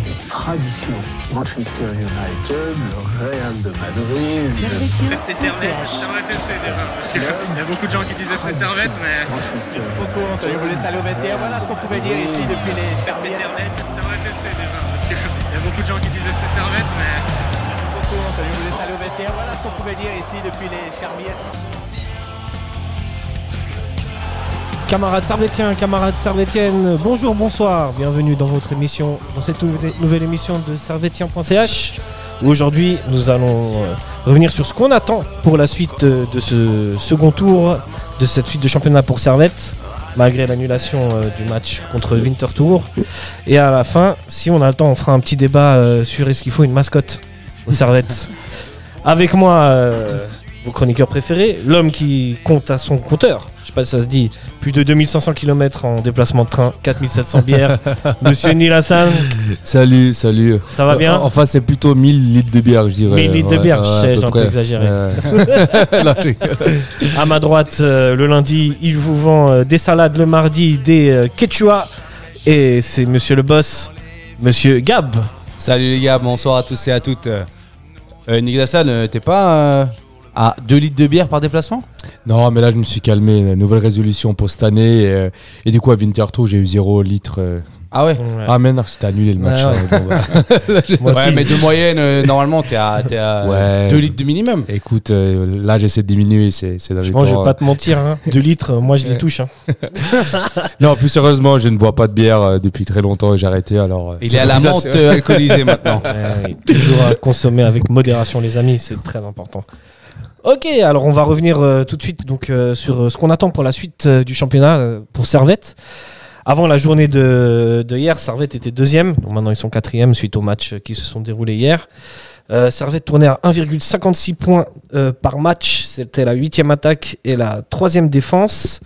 des traditions. Manchester United, le Real de Madrid, FC Servette, Servette FC déjà. Parce qu'il y a beaucoup de gens qui disent FC Servette, mais. Manchester Beaucoup, Anthony vous laisse aller au vestiaire. Voilà ce qu'on pouvait dire ici depuis les FC Servette, Servette FC déjà. Parce qu'il y a beaucoup de gens qui disent FC Servette, mais. Beaucoup, Anthony vous laisse aller au vestiaire. Voilà ce qu'on pouvait dire ici depuis les fermières. Camarades servétiens, camarades servétiennes, bonjour, bonsoir, bienvenue dans votre émission, dans cette nouvelle- émission de servétien.ch. Aujourd'hui, nous allons euh, revenir sur ce qu'on attend pour la suite euh, de ce second tour, de cette suite de championnat pour Servette, malgré l'annulation euh, du match contre Winterthur. Et à la fin, si on a le temps, on fera un petit débat sur est-ce qu'il faut une mascotte aux Servettes. Avec moi, vos chroniqueurs préférés, l'homme qui compte à son compteur. Je sais pas si ça se dit. Plus de 2500 km en déplacement de train, 4700 bières. Monsieur Neil Hassan, Salut, salut. ça va bien Enfin, c'est plutôt 1000 litres de bière, je dirais. 1000 litres de bière, je ouais, j'ai un peu exagéré. Ouais. Non. À ma droite, euh, le lundi, il vous vend euh, des salades le mardi, des euh, quechua. Et c'est monsieur le boss, monsieur Gab. Salut les gars, bonsoir à tous et à toutes. Euh, euh, euh, t'es pas euh, à 2 litres de bière par déplacement? Non, mais là, je me suis calmé. Nouvelle résolution pour cette année. Et, euh, et du coup, à Winterthur, j'ai eu 0 litre. euh. Ah ouais? Ah, mais non, c'était annulé le match. Ouais, ouais. hein. Moi Ouais, mais de moyenne, euh, normalement, t'es à, t'es à Ouais. 2 litres de minimum. Écoute, euh, là, j'essaie de diminuer. C'est c'est dans les Franchement, je vais pas te mentir, 2 litres, moi je les Ouais. touche. hein. Non, plus sérieusement, je ne bois pas de bière euh, depuis très longtemps et j'ai arrêté. Alors, euh, Il est à la menthe euh, alcoolisée maintenant. Ouais, toujours à consommer avec modération, les amis, c'est très important. Ok, alors on va revenir euh, tout de suite donc, euh, sur euh, ce qu'on attend pour la suite du championnat pour Servette. Avant la journée de, hier, Servette était deuxième. Donc maintenant, ils sont quatrième suite aux matchs qui se sont déroulés hier. Servette tournait à 1,56 points par match. C'était la huitième attaque et la troisième défense.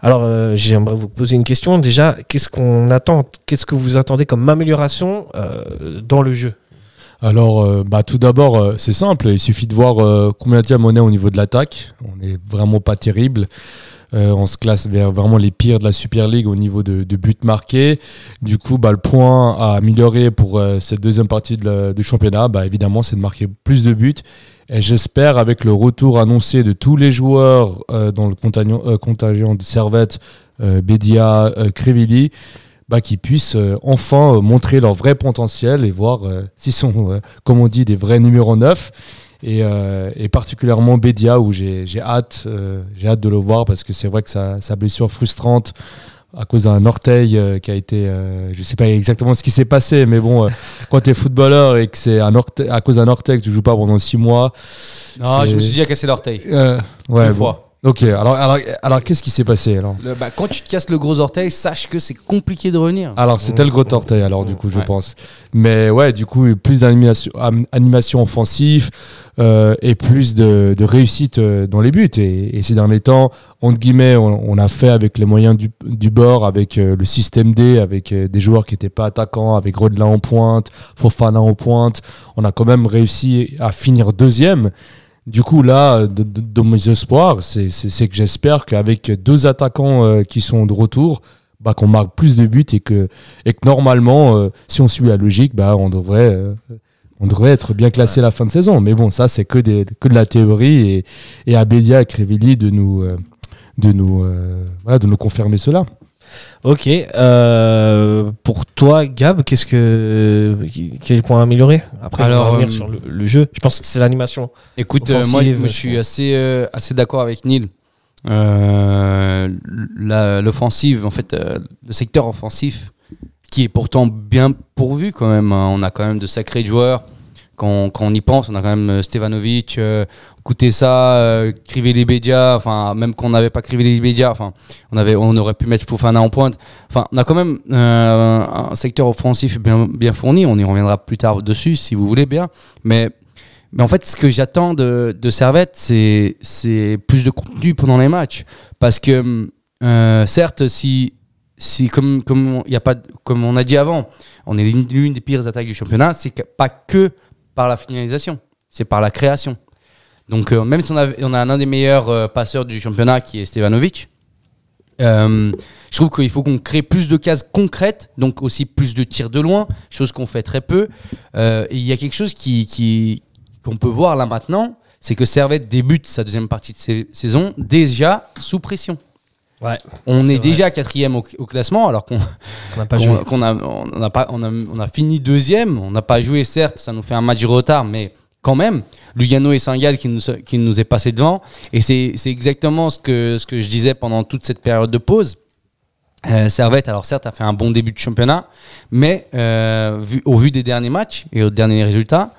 Alors, j'aimerais vous poser une question. Déjà, qu'est-ce qu'on attend Qu'est-ce que vous attendez comme amélioration dans le jeu? Alors, euh, bah, tout d'abord, euh, c'est simple. Il suffit de voir euh, combien de on est au niveau de l'attaque. On n'est vraiment pas terrible. On se classe vers vraiment les pires de la Super League au niveau de, buts marqués. Du coup, bah, le point à améliorer pour cette deuxième partie du championnat, bah, évidemment, c'est de marquer plus de buts. Et j'espère, avec le retour annoncé de tous les joueurs dans le contagion, de Servette, Bédia, Krivili, bah, qu'ils puissent euh, enfin euh, montrer leur vrai potentiel et voir euh, s'ils sont, comme on dit, des vrais numéros 9. Et, et particulièrement Bédia, où j'ai j'ai hâte, j'ai hâte de le voir parce que c'est vrai que sa, sa blessure frustrante à cause d'un orteil qui a été, je sais pas exactement ce qui s'est passé, mais bon, quand tu es footballeur et que c'est à cause d'un orteil que tu joues pas pendant six mois, Non, je me suis déjà cassé l'orteil. euh, ouais, bon. fois. Ok, alors, alors, alors qu'est-ce qui s'est passé alors? Le- bah, quand tu te casses le gros orteil, sache que c'est compliqué de revenir. Alors, c'était le gros orteil, alors, du coup, je Ouais. pense. Mais ouais, du coup, plus d'animation animation offensive euh, et plus de, de réussite euh, dans les buts. Et, et ces derniers temps, entre guillemets, on, on a fait avec les moyens du, du bord, avec euh, le système D, avec euh, des joueurs qui n'étaient pas attaquants, avec Rodelin en pointe, Fofana en pointe. On a quand même réussi à finir deuxième. Du coup, là, de, de- de mes espoirs, c'est que j'espère qu'avec deux attaquants euh, qui sont de retour, bah, qu'on marque plus de buts et que, et que normalement, euh, si on suit la logique, bah, on, devrait, euh, on devrait être bien classé à la fin de saison. Mais bon, ça, c'est que, des- que de la théorie et, et à Bédia et Crévilly de nous, de, nous, voilà, de nous confirmer cela. Ok. euh, pour toi, Gab, qu'est-ce que quel point améliorer Après, Alors, on va revenir euh, sur le, le jeu? Je pense que c'est l'animation. Écoute, euh, moi, je suis assez, assez d'accord avec Neil. L'offensive, en fait, le secteur offensif, qui est pourtant bien pourvu quand même. hein. On a quand même de sacrés joueurs. Quand, on y pense, on a quand même euh, Stevanovic, euh, Koutessa, euh, Kriveli Bedia, enfin, même qu'on n'avait pas Kriveli Bedia, enfin, on, avait, on aurait pu mettre Fofana en pointe. Enfin, on a quand même euh, un secteur offensif bien, fourni. On y reviendra plus tard dessus, si vous voulez bien. Mais mais en fait, ce que j'attends de, de Servette, c'est, c'est plus de contenu pendant les matchs. Parce que, euh, certes, si, si comme, comme, y a pas, comme on a dit avant, on est l'une des pires attaques du championnat, c'est pas que par la finalisation, c'est par la création. Donc, euh, même si on a, on a un des meilleurs euh, passeurs du championnat qui est Stevanovic, Euh, je trouve qu'il faut qu'on crée plus de cases concrètes, donc aussi plus de tirs de loin, chose qu'on fait très peu. Il y a quelque chose qui qu'on peut voir là maintenant, c'est que Servette débute sa deuxième partie de sa- saison déjà sous pression. Ouais. On est, déjà quatrième au, au classement, alors qu'on n'a pas joué. a, on a pas, on a, on a fini deuxième. On n'a pas joué, certes, ça nous fait un match de retard, mais quand même, Lugano et Saint-Gall qui nous, qui nous est passé devant. Et c'est c'est exactement ce que, ce que je disais pendant toute cette période de pause. Euh, Servette, alors certes, a fait un bon début de championnat, mais euh, vu, au vu des derniers matchs et aux derniers résultats,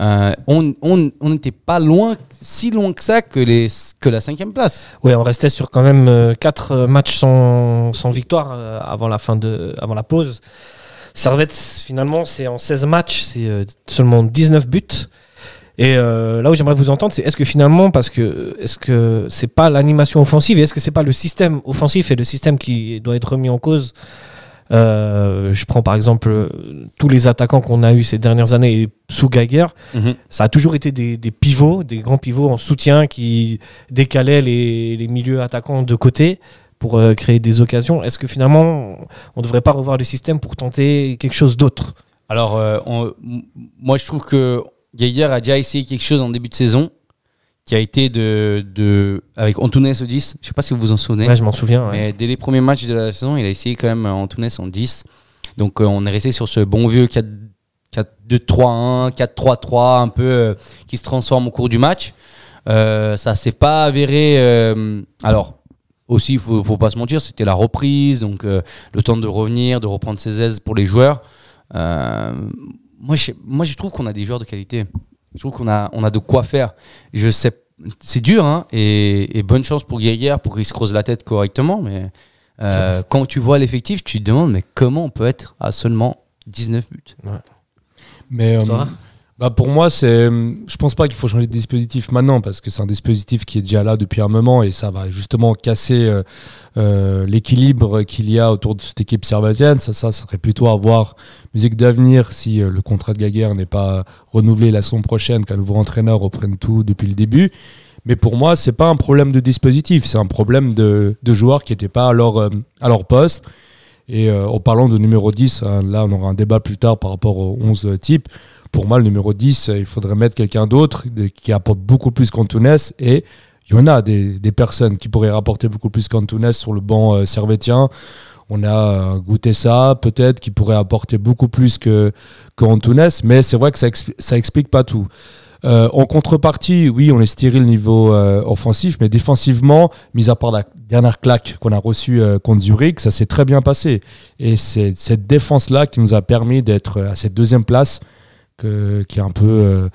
euh, on n'était pas loin, si loin que ça, que, la cinquième place. Ouais, on restait sur quand même 4 matchs sans, victoire euh, avant la fin de avant la pause. Servette finalement c'est en 16 matchs, c'est euh, seulement 19 buts. Et euh, là où j'aimerais vous entendre, c'est est-ce que finalement, parce que est-ce que c'est pas l'animation offensive et est-ce que c'est pas le système offensif et le système qui doit être remis en cause Euh, Je prends par exemple euh, tous les attaquants qu'on a eu ces dernières années et sous Geiger, ça a toujours été des, des pivots, des grands pivots en soutien qui décalaient les, les milieux attaquants de côté pour euh, créer des occasions. Est-ce que finalement, on ne devrait pas revoir le système pour tenter quelque chose d'autre? Alors, on- moi, je trouve que Geiger a déjà essayé quelque chose en début de saison qui a été de, de avec Antunes au 10. Je sais pas si vous vous en souvenez. Ouais, je m'en souviens. ouais. Mais dès les premiers matchs de la saison, il a essayé quand même euh, Antunes en 10. Donc, euh, on est resté sur ce bon vieux 4 4-2-3-1, 4-3-3, un peu euh, qui se transforme au cours du match. Euh, ça s'est pas avéré. alors, aussi, il faut, faut pas se mentir, c'était la reprise, donc le temps de revenir, de reprendre ses aises pour les joueurs. Moi, je, moi, je trouve qu'on a des joueurs de qualité. Je trouve qu'on a, on a de quoi faire. Je sais, c'est dur, hein, et, et bonne chance pour Guerrière pour qu'il se creuse la tête correctement. Mais euh, quand tu vois l'effectif, tu te demandes, mais comment on peut être à seulement 19 buts? Mais euh, bah pour moi, c'est, je pense pas qu'il faut changer de dispositif maintenant parce que c'est un dispositif qui est déjà là depuis un moment et ça va justement casser euh, euh, l'équilibre qu'il y a autour de cette équipe servatienne. Ça, ça, serait plutôt à voir musique d'avenir si euh, le contrat de Gaguerre n'est pas renouvelé la saison prochaine, qu'un nouveau entraîneur reprenne tout depuis le début. Mais pour moi, c'est pas un problème de dispositif, c'est un problème de, de joueurs qui n'étaient pas à leur, à leur poste. Et en parlant de numéro 10, hein, là on aura un débat plus tard par rapport aux 11 types. Pour moi, le numéro 10, euh, il faudrait mettre quelqu'un d'autre qui apporte beaucoup plus qu'Antunes. Et il y en a des, personnes qui pourraient rapporter beaucoup plus qu'Antunes sur le banc euh, servétien. On a euh, Goutessa, peut-être, qui pourrait apporter beaucoup plus que, que. Mais c'est vrai que ça, ça explique pas tout. Euh, en contrepartie, oui, on est stérile niveau offensif, mais défensivement, mis à part la dernière claque qu'on a reçue contre Zurich, ça s'est très bien passé. Et c'est cette défense-là qui nous a permis d'être à cette deuxième place, que, qui est un peu. euh,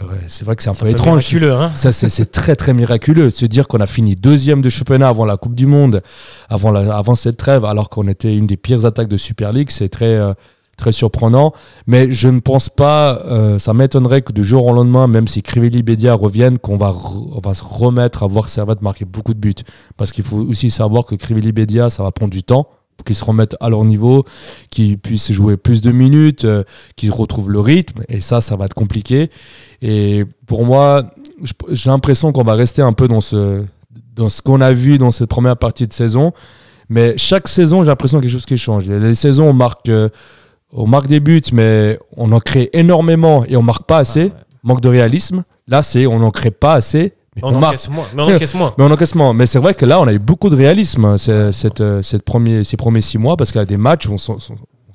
ouais, c'est vrai que c'est un peu étrange. miraculeux, hein. Ça, c'est c'est très, très miraculeux de se dire qu'on a fini deuxième de championnat avant la Coupe du Monde, avant, la, avant cette trêve, alors qu'on était une des pires attaques de Super League. C'est très, euh, très surprenant. Mais je ne pense pas, euh, ça m'étonnerait que du jour au lendemain, même si Crivelli Bédia reviennent, qu'on va, on va se remettre à voir Servette marquer beaucoup de buts. Parce qu'il faut aussi savoir que Crivelli Bédia, ça va prendre du temps qu'ils se remettent à leur niveau, qu'ils puissent jouer plus de minutes, euh, qu'ils retrouvent le rythme. Et ça, ça va être compliqué. Et pour moi, j'ai l'impression qu'on va rester un peu dans ce, dans ce qu'on a vu dans cette première partie de saison. Mais chaque saison, j'ai l'impression qu'il y a quelque chose qui change. Les, saisons, on marque, euh, on marque des buts, mais on en crée énormément et on marque pas assez. ouais. Manque de réalisme. Là, c'est on n'en crée pas assez, mais On, on, encaisse moins. Mais on encaisse moins. Mais on encaisse moins. Mais c'est vrai que là, on a eu beaucoup de réalisme hein, c'est- cette, euh, cette premier, ces premiers six mois parce qu'il y a des matchs où on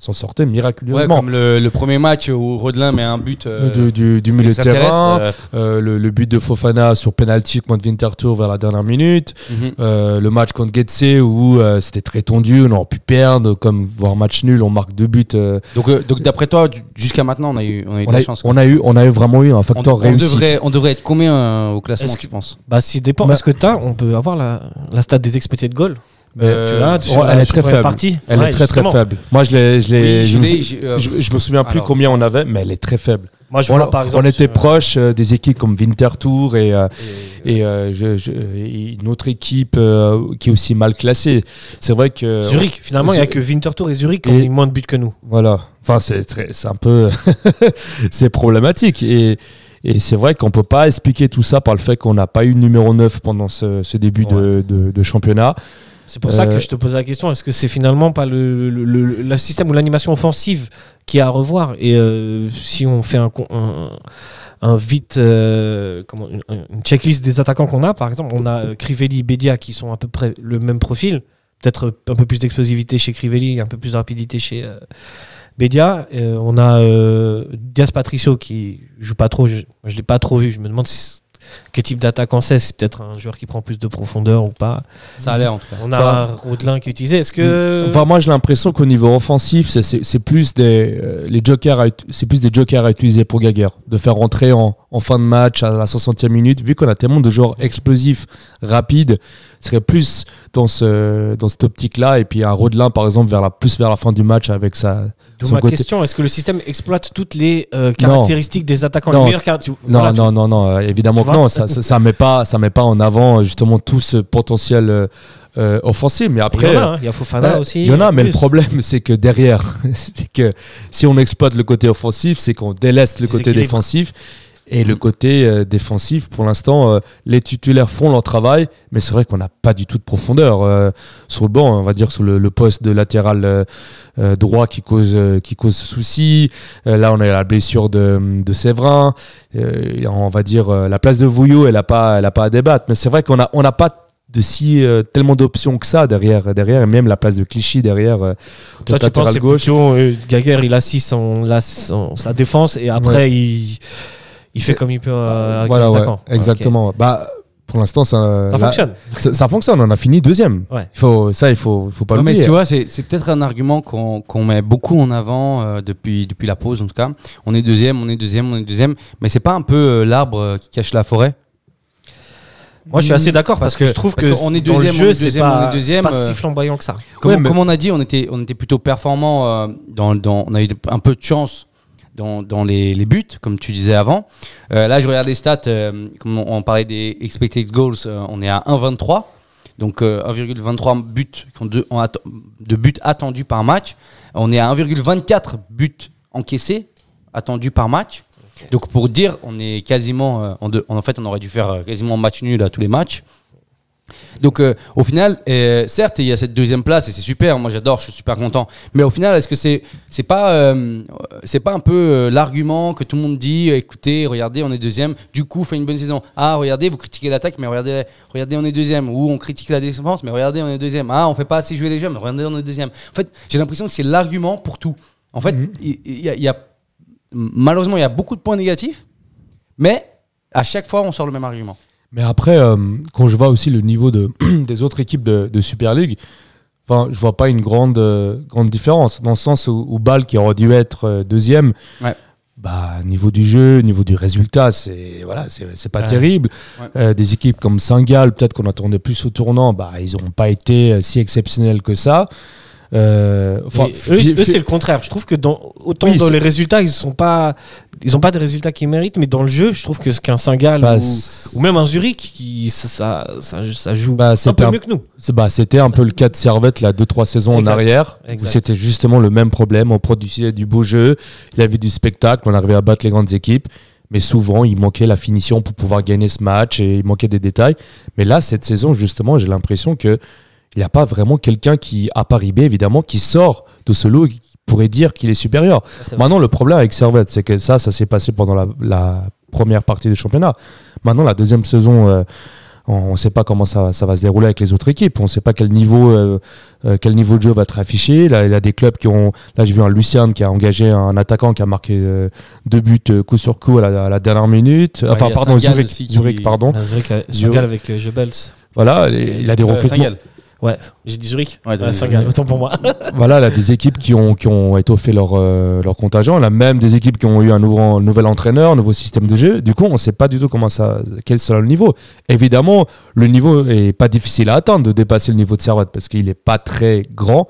on s'en sortait Ouais, miraculeusement. comme le, le premier match où Rodelin met un but. euh, De- du, du milieu de terrain, euh, euh, le, le but de Fofana sur penalty contre Winterthur vers la dernière minute, mhm. euh, le match contre Getse où euh, c'était très tendu, on aurait pu perdre, comme voir match nul, on marque deux buts. euh, Donc, euh, donc d'après toi, jusqu'à maintenant, on a eu, on a eu de on, la a, chance. on a eu, on a eu vraiment eu un facteur on réussite. devrait, on devrait être combien euh, au classement, que- tu penses? Bah, si dépend. Bah- Est-ce que t'as On peut avoir la, la stat des expected goals. Euh, tu elle est très faible. Partie. Elle Ouais, est très très faible. Moi je l'ai, je l'ai, Oui, je, je me l'ai, sou- j'ai, euh, je- me souviens plus alors. combien on avait, mais elle est très faible. Moi, je on, vois par exemple. on était sur- proche euh, des équipes comme Winterthur et, euh, et, euh, et une autre équipe euh, qui est aussi mal classée. C'est vrai que Zurich, finalement, il n'y a que Winterthur et Zurich qui ont moins de buts que nous. Voilà. Enfin, c'est très, c'est un peu, c'est problématique et. Et c'est vrai qu'on peut pas expliquer tout ça par le fait qu'on n'a pas eu de numéro 9 pendant ce, ce début de, de- de championnat. C'est pour ça Euh, que je te pose la question. Est-ce que c'est finalement pas le, le, le- le système ou l'animation offensive qui est à revoir Et euh, si on fait un, un, un vite, euh, comment, une, une checklist des attaquants qu'on a, par exemple, on a euh, Crivelli, Bedia qui sont à peu près le même profil. Peut-être un peu plus d'explosivité chez Crivelli, un peu plus de rapidité chez euh, Bedia. Euh, on a euh, Diaz Patricio qui joue pas trop. Je, je l'ai pas trop vu. Je me demande si- quel type d'attaquant c'est. C'est peut-être un joueur qui prend plus de profondeur ou pas. Ça a l'air en tout cas. On a Enfin- Rodelin qui est utilisé. Est-ce que. Enfin, moi, j'ai l'impression qu'au niveau offensif, c'est- plus des euh, les jokers, à plus des jokers à utiliser pour Gaguerre, de faire rentrer en, en fin de match à la 60e minute, vu qu'on a tellement de joueurs explosifs, rapides, serait plus dans ce dans cette optique-là, et puis un Rodelin, par exemple, vers la plus vers la fin du match avec sa D'où ma côté- question, est-ce que le système exploite toutes les euh, caractéristiques des attaquants Non. les Non, Voilà, tu- non, non, non, euh, évidemment Tu que non, ça, ça, ça met pas, ça met pas en avant euh, justement tout ce potentiel euh, euh, offensif. Mais Il y après, en a, hein. il y a Fofana Ouais, aussi. Il y en a, mais plus. le problème, c'est que derrière, c'est que si on exploite le côté offensif, c'est qu'on délaisse le côté défensif. Et le côté euh, défensif, pour l'instant, euh, les titulaires font leur travail, mais c'est vrai qu'on n'a pas du tout de profondeur euh, sur le banc. On va dire sur le, le poste de latéral droit qui cause qui cause souci. Là, on a la blessure de, de Séverin. On va dire la place de Vouillot, elle a pas elle a pas à débattre. Mais c'est vrai qu'on a on n'a pas de si euh, tellement d'options que ça derrière derrière et même la place de Clichy derrière euh, Toi, tu penses gauche plutôt euh, Gaguerre, il assiste son, la- son- sa défense et après, il, il fait comme il peut euh, avec voilà ouais, exactement bah pour l'instant ça. Ça là- fonctionne. ça, ça fonctionne on a fini deuxième Ouais. il faut ça il faut faut pas Ouais, mais l'oublier tu vois, c'est c'est peut-être un argument qu'on qu'on met beaucoup en avant euh, depuis, depuis la pause, en tout cas. On est deuxième, on est deuxième, on est deuxième. Mais c'est pas un peu euh, l'arbre qui cache la forêt? Moi, je suis assez d'accord parce, Parce que, je trouve que qu'on est dans le deuxième, jeu, on est c'est deuxième, pas, on est deuxième, c'est pas euh, si flamboyant que ça. comme, Ouais, mais- comme on a dit, on était, on était plutôt performant. euh, dans, dans, on a eu un peu de chance dans, dans les, les buts, comme tu disais avant. Euh, là, je regarde les stats. euh, comme on, on parlait des expected goals, euh, on est à 1,23. Donc euh, 1,23 buts de, buts attendus par match. On est à 1,24 buts encaissés attendus par match. Donc pour dire, on est quasiment en, fait, on aurait dû faire quasiment match nul à tous les matchs. Donc euh, au final, euh, certes, il y a cette deuxième place et c'est super. Moi, j'adore, je suis super content. Mais au final, est-ce que c'est c'est pas euh, c'est pas un peu l'argument que tout le monde dit Écoutez, regardez, on est deuxième. Du coup, fait une bonne saison. Ah, regardez, vous critiquez l'attaque, mais regardez, regardez, on est deuxième. Ou on critique la défense, mais regardez, on est deuxième. Ah, on fait pas assez jouer les jeunes, mais regardez, on est deuxième. En fait, j'ai l'impression que c'est l'argument pour tout. En fait, il il y, a- il y a malheureusement il y a beaucoup de points négatifs, mais à chaque fois, on sort le même argument. Mais après, euh, quand je vois aussi le niveau de, des autres équipes de, de Super League, enfin, je vois pas une grande, euh, grande différence. Dans le sens où, où Bâle, qui aurait dû être euh, deuxième, Ouais. bah, niveau du jeu, niveau du résultat, c'est voilà, c'est c'est pas Ouais. terrible. Ouais. Des équipes comme Saint-Gall, peut-être qu'on attendait plus au tournant, bah, ils n'ont pas été si exceptionnels que ça. Euh, eux, c'est le contraire. Je trouve que dans, autant Oui, dans les résultats, ils sont pas, ils ont pas des résultats qu'ils méritent, mais dans le jeu, je trouve que ce qu'un Saint-Gall bah, ou, même un Zurich, qui, ça, ça, ça, ça joue bah, un peu un- mieux que nous. Bah, c'était un peu le cas de Servette, là, deux, trois saisons Exact. en arrière. où. C'était justement le même problème. On produisait du beau jeu, il y avait du spectacle, on arrivait à battre les grandes équipes. Mais souvent, il manquait la finition pour pouvoir gagner ce match et il manquait des détails. Mais là, cette saison, justement, j'ai l'impression que il n'y a pas vraiment quelqu'un qui, à Paris B, évidemment, qui sort de ce lot et qui pourrait dire qu'il est supérieur. Maintenant, le problème avec Servette, c'est que ça, ça s'est passé pendant la, la première partie du championnat. Maintenant, la deuxième saison, euh, on ne sait pas comment ça, ça va se dérouler avec les autres équipes. On ne sait pas quel niveau, euh, euh, quel niveau de jeu va être affiché. Là, il y a des clubs qui ont. Là, j'ai vu un Lucien qui a engagé un attaquant qui a marqué euh, deux buts coup sur coup à la, à la dernière minute. Enfin, pardon, Zurich, Zurich, pardon. Zurich, avec Jebels. Voilà, il a des recrutements. Ouais, j'ai dit Zurich. Ouais, Ouais, t'as- Saint-Gall, autant pour moi. voilà, là, des équipes qui ont, qui ont étoffé leur, euh, leur contingent. On a même des équipes qui ont eu un nouveau, nouvel entraîneur, un nouveau système de jeu. Du coup, on ne sait pas du tout comment ça, quel sera le niveau. Évidemment, le niveau est pas difficile à atteindre de dépasser le niveau de Servette parce qu'il n'est pas très grand.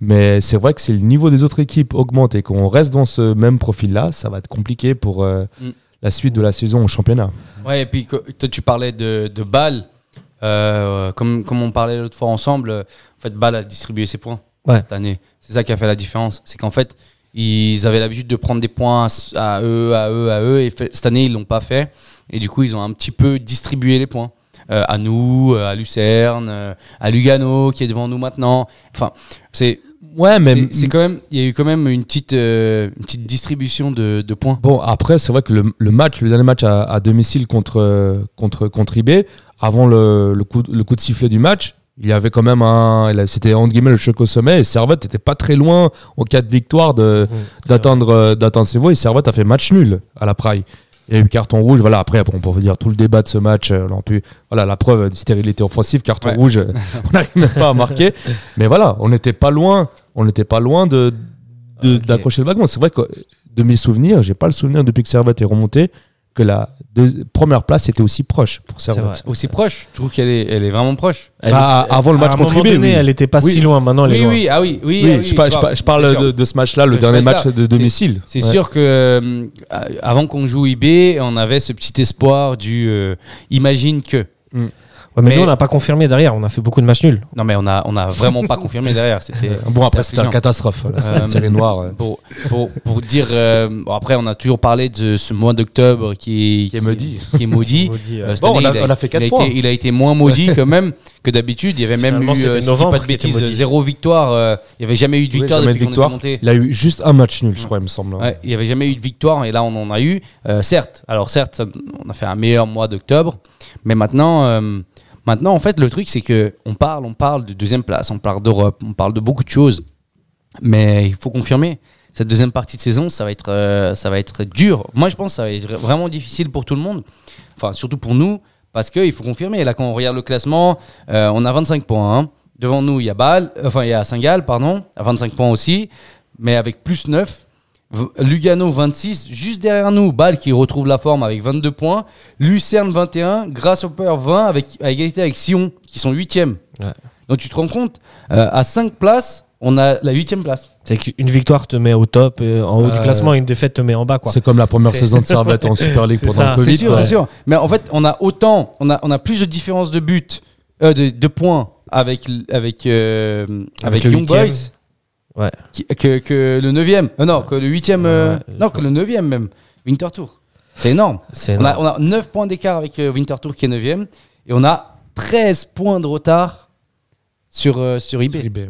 Mais c'est vrai que si le niveau des autres équipes augmente et qu'on reste dans ce même profil-là, ça va être compliqué pour euh, Mm. la suite de la saison au championnat. Ouais, et puis toi, tu parlais de, de Bâle. Euh, comme, comme on parlait l'autre fois ensemble, en fait, Bâle a distribué ses points Ouais. cette année. C'est ça qui a fait la différence. C'est qu'en fait, ils avaient l'habitude de prendre des points à, à eux, à eux, à eux. Et fait- cette année, ils l'ont pas fait. Et du coup, ils ont un petit peu distribué les points. euh, à nous, euh, à Lucerne, euh, à Lugano qui est devant nous maintenant. Enfin, c'est Ouais, mais c'est- quand même, il y a eu quand même une petite, euh, une petite distribution de, de points. Bon, après, c'est vrai que le, le match, le dernier match à, à domicile contre, contre, contre IB, avant le, le, coup, le coup de sifflet du match, il y avait quand même un. C'était entre guillemets le choc au sommet et Servette n'était pas très loin en cas de victoire d'attendre euh, d'attendre ses voix. Et Servette a fait match nul à la Praille. Il y a eu carton rouge. Voilà, après, on peut dire tout le débat de ce match. euh, on voilà, la preuve de stérilité offensive, carton Ouais. rouge, euh, on n'arrive même pas à marquer. Mais voilà, on n'était pas loin. On n'était pas loin de d'accrocher le wagon. C'est vrai que de mes souvenirs, j'ai pas le souvenir depuis que Servette est remonté que la deux- première place était aussi proche pour Servette. Aussi proche, je trouve qu'elle est, elle est vraiment proche. Elle Bah, était- avant le match à un contre donné, oui. elle était pas Oui. si loin. Maintenant, elle est Oui, loin. oui, ah oui, oui. Oui, ah oui, je, par- parle de, de ce match-là, le De dernier match de C'est- domicile. C'est Ouais. sûr que euh, avant qu'on joue IB, on avait ce petit espoir du euh, imagine que. Ouais, mais, Mais- nous, on n'a pas confirmé derrière. On a fait beaucoup de matchs nuls. Non, mais on a, on a vraiment pas confirmé derrière. C'était Bon, après, c'était une catastrophe. C'était Euh, série noire. ouais. Pour, pour, pour dire. euh, bon, après, on a toujours parlé de ce mois d'octobre qui, Qui est maudit. Qui est maudit. Euh, Bon, on année, a- il on a fait il quatre a points. Été, il a été moins maudit quand même que d'habitude. Il y avait même eu, euh, si pas de bêtises, zéro victoire. euh, il n'y avait jamais eu de Oui, victoire de depuis qu'on était victoire. monté. Il a eu juste un match nul, je crois, il me semble. Ouais, il n'y avait jamais eu de victoire et là on en a eu. Euh, certes, alors certes, on a fait un meilleur mois d'octobre, mais maintenant, euh, maintenant en fait, le truc c'est que on parle, on parle de deuxième place, on parle d'Europe, on parle de beaucoup de choses, mais il faut confirmer. Cette deuxième partie de saison, ça va être, euh, ça va être dur. Moi, je pense que ça va être vraiment difficile pour tout le monde, enfin surtout pour nous, parce qu'il faut confirmer. Là, quand on regarde le classement, euh, on a 25 points. hein. Devant nous, il y a Bâle, enfin il y a Saint-Gall, pardon, à 25 points aussi, mais avec plus 9. Lugano 26, juste derrière nous, Bâle qui retrouve la forme avec 22 points. Lucerne 21, Grasshopper 20 avec, à égalité avec Sion qui sont 8e. Ouais. Donc tu te rends compte, euh, à 5 places, on a la 8e place. C'est qu'une victoire te met au top, et en haut du Euh, classement, et une défaite te met en bas. Quoi. C'est comme la première saison de Servette en Super League pendant ça, le Covid. C'est sûr, c'est sûr. Mais en fait, on a autant, on a, on a plus de différence de but, euh, de, de points avec, avec, euh, avec, Young. Boys Ouais. qui- que, que le 9e. Euh, non, que le 8e. euh, Ouais, non, que le 9e même. Winter Tour. C'est énorme. C'est On a, énorme. on a 9 points d'écart avec euh, Winter Tour qui est 9e. Et on a 13 points de retard sur, euh, sur eBay. IB, ouais.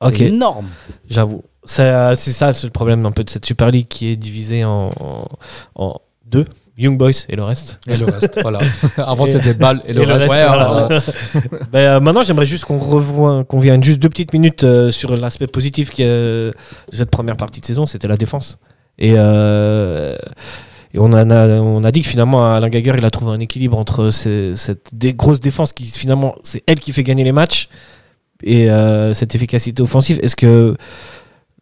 Ok, C'est énorme. j'avoue. Ça, C'est ça c'est le problème un peu de cette Super League qui est divisée en, en, en deux. Young Boys et le reste. Et le reste, voilà. Avant, c'était balle et le et le reste. reste, voilà. voilà. Ben, euh, maintenant, j'aimerais juste qu'on revoie, qu'on vienne juste deux petites minutes euh, sur l'aspect positif qui, euh, de cette première partie de saison, c'était la défense. Et, et on, a, on a dit que finalement, Alain Gager, il a trouvé un équilibre entre ces- cette dé- grosse défense qui finalement, c'est elle qui fait gagner les matchs et cette efficacité offensive. Est-ce que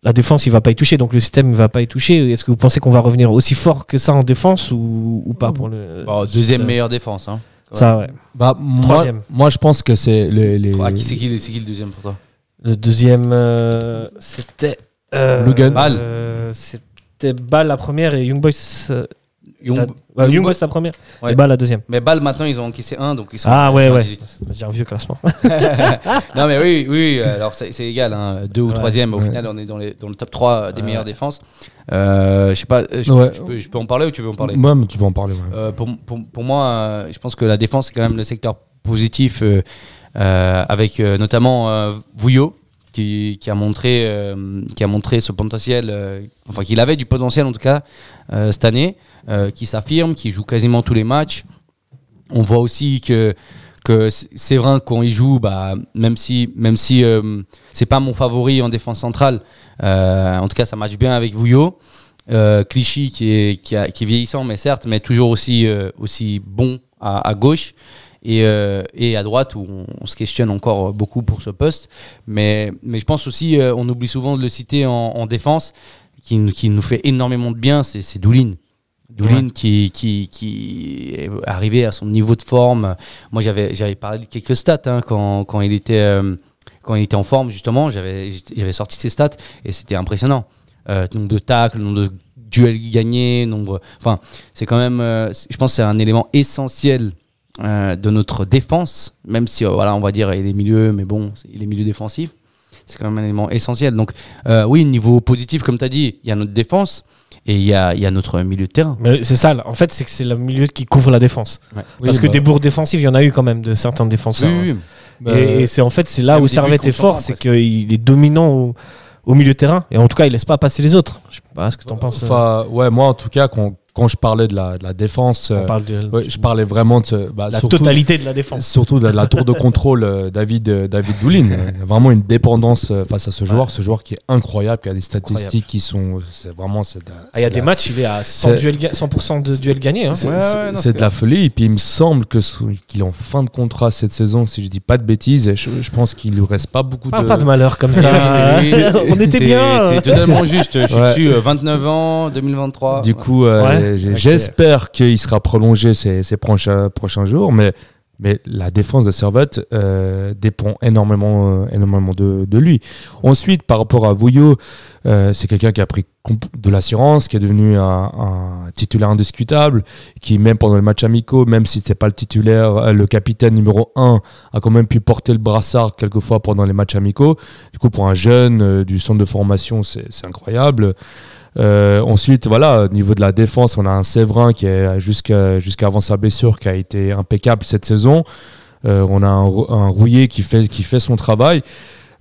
la défense, il va pas y toucher, donc le système, il va pas y toucher Est-ce que vous pensez qu'on va revenir aussi fort que ça en défense ou, ou pas pour le Bon, deuxième meilleure défense. Hein. Ça, ouais. Bah, moi, Troisième. moi, je pense que c'est les. les- Ah, qui c'est qui, c'est qui le deuxième pour toi Le deuxième, euh, c'était. Euh, Lugan. Bâle. euh, c'était Bâle la première et Young Boys. Euh, Young- la- ouais, Young Young Boys- la première Ouais. et Bâle la deuxième. Mais Bâle maintenant ils ont encaissé un donc ils sont Ah ouais, ouais. 18. J'ai un vieux classement. non mais oui, oui, euh, alors c'est c'est égal, hein, deux ou Ouais. troisième, au Ouais. final on est dans, les, dans le top 3 des Ouais. meilleures défenses. Euh, je sais pas, euh, je, peux, je peux en parler ou tu veux en parler? Ouais, mais tu vas en parler. ouais. Euh, pour, pour, pour moi, euh, je pense que la défense c'est quand même le secteur positif euh, euh, avec euh, notamment euh, Vouillot qui, a montré euh, qui a montré ce potentiel, euh, enfin qu'il avait du potentiel en tout cas euh, cette année, qui s'affirme, qui joue quasiment tous les matchs. On voit aussi que que Séverin quand il joue, bah, même si même si pas mon favori en défense centrale, en tout cas ça match bien avec Vouillot. Clichy qui est, qui, est vieillissant, mais certes, mais toujours aussi, aussi bon à gauche. Et, euh, et à droite, où on, on se questionne encore beaucoup pour ce poste. Mais, mais je pense aussi, euh, on oublie souvent de le citer en, en défense, qui, nous- qui nous fait énormément de bien, c'est Doulin. Doulin qui, qui, qui est arrivé à son niveau de forme. Moi, j'avais parlé de quelques stats hein, quand, quand, il était, euh, quand il était en forme, justement. J'avais sorti ses stats et c'était impressionnant. Nombre de tacles, nombre de duels gagnés, nombre. Enfin, c'est quand même. je pense que c'est un élément essentiel euh, de notre défense, même si, euh, voilà, on va dire, il est milieu, mais bon, il est milieu défensif. C'est quand même un élément essentiel. Donc, euh, oui, niveau positif, comme tu as dit, il y a notre défense. Et il y a, il y a notre milieu de terrain. Mais c'est ça, en fait, c'est que c'est le milieu qui couvre la défense. Parce que bah, des bourres défensives, il y en a eu quand même de certains défenseurs. hein. Oui, oui. bah, Et, et c'est en fait c'est là Même où Servette est fort, c'est qu'il est dominant au, au milieu de terrain. Et en tout cas, il laisse pas passer les autres. Je sais pas ce que t'en penses. euh, Enfin, ouais, moi en tout cas, quand, quand je parlais de la, de la défense, euh, parle de ouais, je parlais vraiment de ce- bah, la surtout, totalité de la défense. surtout de la tour de contrôle euh, David, euh, David Doulin. Euh, Vraiment une dépendance euh, face à ce joueur, ce joueur qui est incroyable, qui a des statistiques qui sont. C'est vraiment. c'est de la- Ah, Il y a des la- matchs, il est à 100%, C'est- duels ga- 100% de duels gagnés. hein. C'est Ouais, de la folie. Et puis il me semble qu'il est en fin de contrat cette saison, si je dis pas de bêtises. Je, je pense qu'il lui reste pas beaucoup Parle de. pas de malheur comme ça. On était bien. C'est totalement juste. Je suis Ouais. dessus, euh, 29 ans, 2023. Du coup, j'espère qu'il sera prolongé ces, ces prochains, prochains jours, mais, mais la défense de Servette euh, dépend énormément, euh, énormément de, de lui. Ensuite, par rapport à Vouillot, euh, c'est quelqu'un qui a pris de l'assurance, qui est devenu un, un titulaire indiscutable, qui même pendant le match amicaux, même si c'était pas le titulaire, le capitaine numéro 1 a quand même pu porter le brassard quelquefois pendant les matchs amicaux. Du coup, pour un jeune euh, du centre de formation, c'est incroyable. Euh, ensuite, voilà, au niveau de la défense, on a un Séverin qui est jusqu'à jusqu'avant sa blessure, qui a été impeccable cette saison. Euh, on a un, un Rouillet qui fait, qui fait son travail.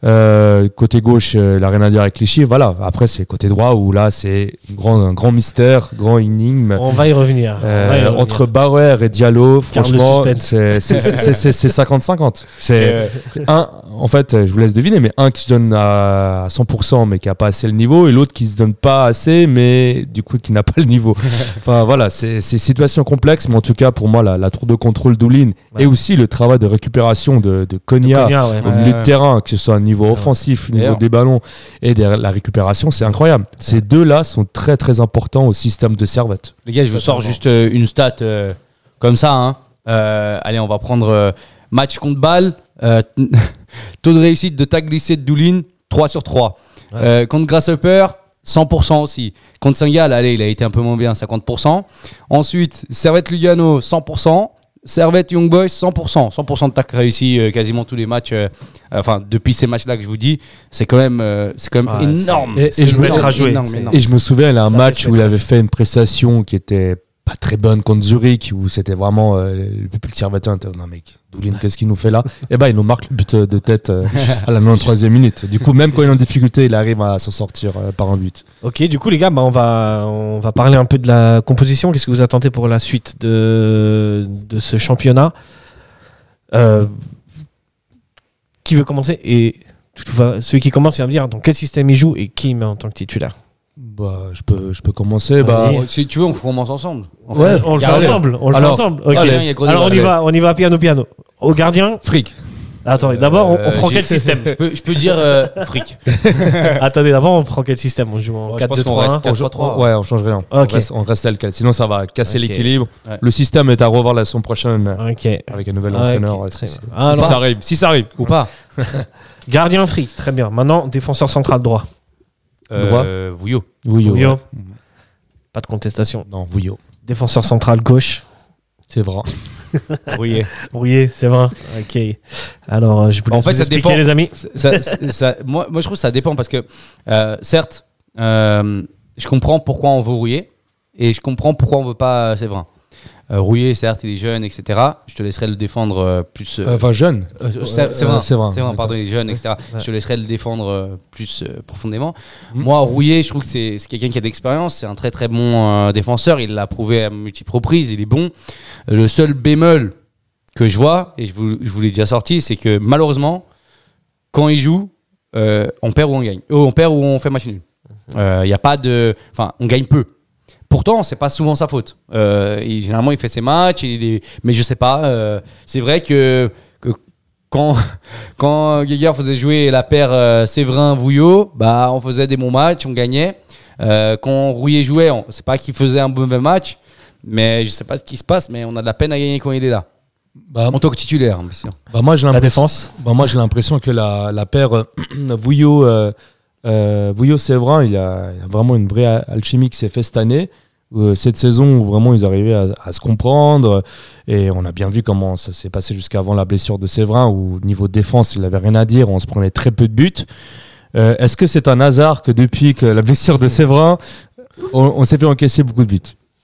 Euh, côté gauche, euh, la rien à dire avec Clichy. Voilà. Après, c'est côté droit où là, c'est un grand, un grand mystère, grand énigme. On va y revenir. Euh, va y revenir. entre Bauer et Diallo, Car franchement, c'est c'est- c'est- c'est- c'est 50-50. C'est un, en fait, je vous laisse deviner, mais un qui se donne à 100%, mais qui n'a pas assez le niveau, et l'autre qui se donne pas assez, mais du coup qui n'a pas le niveau. enfin voilà, c'est c'est situation complexe, mais en tout cas pour moi la, la tour de contrôle d'Oulin Ouais. et aussi le travail de récupération de, de Konya. Konya, ouais. Au Ouais, milieu ouais. de terrain, que ce soit au niveau offensif, au niveau des ballons et de la récupération, c'est incroyable. Ces deux-là sont très très importants au système de Servette. Les gars, je vous sors juste euh, une stat euh, comme ça. hein. Euh, allez, on va prendre euh, match contre balle. Euh, taux de réussite de tag glissé de Doulin, 3 sur 3. Ouais. Euh, contre Grasshopper, 100% aussi. Contre Saint-Gall, allez, il a été un peu moins bien, 50%. Ensuite, Servette Lugano, 100%. Servette Young Boys, 100%. 100% de tac réussi euh, quasiment tous les matchs. euh, enfin, depuis ces matchs-là que je vous dis, c'est quand même, euh, c'est quand même Ouais, énorme. Et- je me- énorme, à jouer. énorme, C'est- énorme. Et je me souviens, il y a un Ça match où il avait fait une prestation qui était pas très bonne contre Zurich, où c'était vraiment euh, le public était, Non, mec, Doulin, qu'est-ce qu'il nous fait là? Et ben, il nous marque le but de tête euh, à la 93e minute. Du coup, même quand il est en difficulté, il arrive à s'en sortir euh, par un but. Ok, du coup les gars, bah, on, va, on va parler un peu de la composition. Qu'est-ce que vous attendez pour la suite de, de ce championnat? Euh, Qui veut commencer? Et celui qui commence, il va me dire dans quel système il joue et qui il met en tant que titulaire. Bah, je peux, je peux commencer. Bah. Si tu veux, on commence ensemble. On Ouais, on le fait ensemble. On le fait ensemble. Ok. allez, il y a Grenoble, Alors on y va, on y va piano piano. Au gardien. fric. Attendez, d'abord on, on Euh, prend quel système je peux, je peux dire euh, fric. Attendez, d'abord on prend quel système On joue en Ouais, je pense qu'on 4-2-3-1. reste 4-3-3. Ouais, on change rien. On, Ok. reste, on reste tel quel. Sinon, ça va casser l'équilibre. Ouais. Le système est à revoir la saison prochaine avec un nouvel entraîneur. si- bien. si- Alors, si ça arrive. Si ça arrive. Ou pas Gardien fric, très bien. Maintenant, défenseur central droit. Droit. Euh, Vouillot. Vouillot. Vouillot. ouais. Pas de contestation. Non, Vouillot. Défenseur central gauche. C'est vrai. Rouillé. Rouillé, c'est vrai. Ok. Alors, euh, je vous En fait, vous ça expliquer, dépend. les amis. Ça- ça- ça- moi, moi, je trouve que ça dépend parce que, euh, certes, euh, je comprends pourquoi on veut Rouillé et je comprends pourquoi on veut pas euh, Séverin. Euh, Rouillé, certes, il est jeune, etc. Je te laisserai le défendre euh, plus. euh, Enfin, jeune. C'est vrai, c'est vrai, c'est vrai, d'accord. pardon, il est jeune, etc. Ouais. Je te laisserai le défendre euh, plus euh, profondément. Mhm. Moi, Rouillé, je trouve que c'est quelqu'un qui a d'expérience, c'est un très très bon euh, défenseur, il l'a prouvé à multiples reprises, il est bon. Le seul bémol que je vois, et je vous, je vous l'ai déjà sorti, c'est que malheureusement, quand il joue, euh, on perd ou on gagne. Oh, on perd ou on fait match nul. Il n'y a pas de. Enfin, on gagne peu. Pourtant, c'est pas souvent sa faute. Euh, il- généralement, il fait ses matchs, il est- mais je sais pas. euh, c'est vrai que, que quand, quand Guéguer faisait jouer la paire euh, Séverin-Vouillot, bah, on faisait des bons matchs, on gagnait. Euh, quand Rouillet jouait, on- c'est pas qu'il faisait un mauvais match, mais je sais pas ce qui se passe, mais on a de la peine à gagner quand il est là. Bah, En tant que titulaire, bien sûr. bah, moi, j'ai La l'impression. défense. Bah, moi, j'ai l'impression que la, la paire Vouillot, euh, euh, Vouillot-Séverin, il y a, il y a vraiment une vraie alchimie qui s'est faite cette année. Euh, cette saison où vraiment ils arrivaient à, à se comprendre et on a bien vu comment ça s'est passé jusqu'avant la blessure de Séverin où niveau défense il n'avait rien à dire on se prenait très peu de buts Euh, est-ce que c'est un hasard que depuis que la blessure de Séverin on, on s'est fait encaisser beaucoup de buts?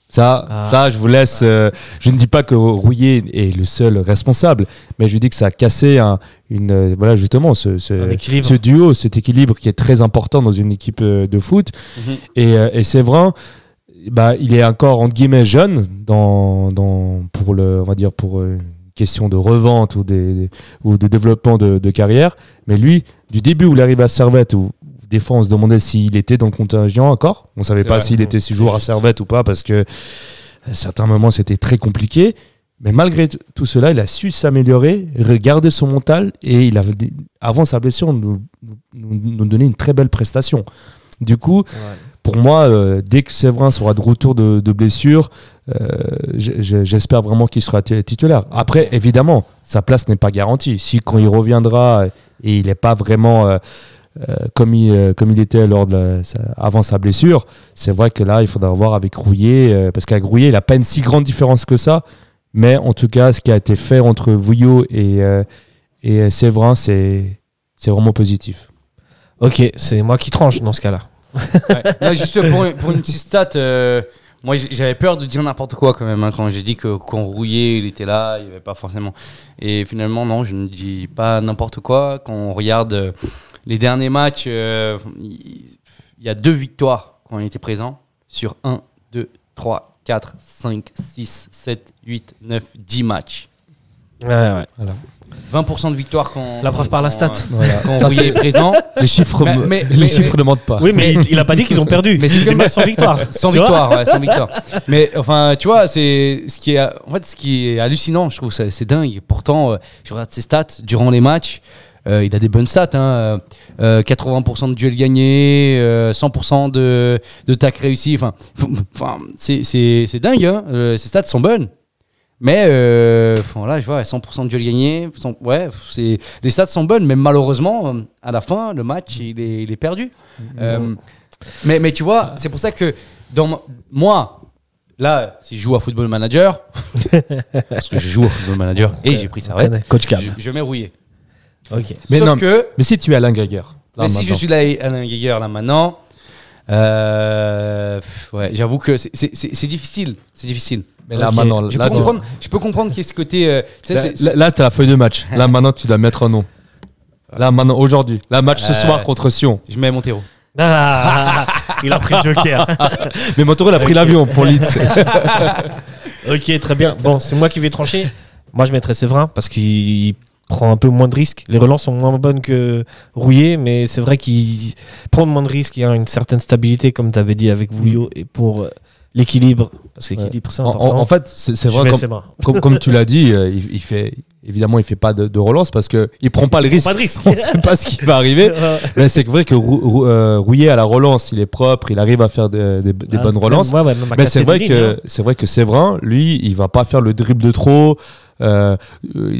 Ça, Ah. ça, je vous laisse. euh, je ne dis pas que Rouillet est le seul responsable, mais je dis que ça a cassé un, une, euh, voilà, justement ce, ce, duo, cet équilibre qui est très important dans une équipe de foot. Mhm. Et, et Séverin, bah, il est encore entre guillemets jeune dans, dans pour le, on va dire pour euh, une question de revente ou des, ou de développement de, de carrière. Mais lui, du début où il arrive à Servette, où des fois on se demandait s'il était dans le contingent encore, on savait C'est pas s'il était six jours à Servette ou pas parce que à certains moments c'était très compliqué. Mais malgré tout cela, il a su s'améliorer, regarder son mental et il avait, avant sa blessure, nous, nous, nous donnait une très belle prestation. Du coup, pour moi, euh, dès que Séverin sera de retour de, blessure, euh, j'espère vraiment qu'il sera titulaire. Après, évidemment, sa place n'est pas garantie. Si quand il reviendra et il n'est pas vraiment euh, euh, comme, il, euh, était lors de avant sa blessure, c'est vrai que là, il faudra voir avec Rouillet, euh, parce qu'avec Rouillet, il n'a pas une si grande différence que ça. Mais en tout cas, ce qui a été fait entre Vouillot et, euh, et Séverin, c'est vraiment positif. Ok, c'est moi qui tranche dans ce cas-là. Ouais. Non, juste pour, pour une petite stat, euh, moi j'avais peur de dire n'importe quoi quand même hein, quand j'ai dit que quand Rouillet il était là, il n'y avait pas forcément. Et finalement non, je ne dis pas n'importe quoi. Quand on regarde euh, les derniers matchs, euh, il il y a deux victoires quand il était présent sur 1, 2, 3, 4, 5, 6, 7, 8, 9, 10 matchs. Ouais, ouais. 20% de victoires quand. La preuve par la stat. euh, Quand Rouillet est présent. Les chiffres, Mais- me- mais- les mais- chiffres ne mentent pas. Oui, mais il, il a pas dit qu'ils ont perdu. Mais c'est C'était comme- match sans victoire. Sans victoire, ouais, sans victoire. Mais enfin, tu vois, c'est ce qui est, en fait, ce qui est hallucinant, je trouve, ça- c'est dingue. Pourtant, euh, je regarde ses stats durant les matchs. euh, il a des bonnes stats, hein, euh, 80% de duels gagnés, euh, 100% de, de tacs réussis. Enfin, c'est, c'est, c'est dingue. Hein, euh, ses stats sont bonnes. Mais euh, enfin, là, je vois 100% de duels gagnés. cent- Ouais, c'est, les stats sont bonnes, mais malheureusement, euh, à la fin, le match, il est, il est perdu. Euh, mais, mais tu vois, c'est pour ça que dans mo- moi, là, si je joue à Football Manager, parce que je joue à Football Manager et j'ai pris Servette, Coach Cam. je, je mets rouillé. Ok. Mais Sauf non, que, Mais si tu es Alain Geiger. là, mais si je suis là, Alain Geiger, là maintenant, euh, ouais, j'avoue que c'est- difficile. C'est difficile. Mais là, maintenant, Je là, peux tu- comprendre, je peux comprendre qu'il y ait ce côté. euh, tu là, là, là, t'as la feuille de match. Là, maintenant, tu dois mettre un nom. Là, maintenant, aujourd'hui. Là, match ce Euh. soir contre Sion. je mets Montero. Ah, il a pris le joker. Mais Montero, il a pris l'avion pour Leeds. ok, très bien. Bon, c'est moi qui vais trancher. Moi, je mettrais Séverin parce qu'il prend un peu moins de risques. Les relances sont moins bonnes que Rouillé, mais c'est vrai qu'il prend moins de risques. Il y a une certaine stabilité, comme tu avais dit avec Vouillot, et pour euh, l'équilibre. Parce que l'équilibre, c'est en, important. en- en fait, c'est vrai, comme, comme, comme tu l'as dit, euh, il, il fait, évidemment, il fait pas de, de relance parce qu'il prend pas le risque. Pas de risque. On sait pas ce qui va arriver. Mais c'est vrai que Rou- Rou- euh, Rouillet à la relance, il est propre, il arrive à faire des, des- des Ah, bonnes même- relances. ouais, ouais, Mais c'est vrai que hein. c'est vrai que Séverin, lui, il va pas faire le dribble de trop. Euh,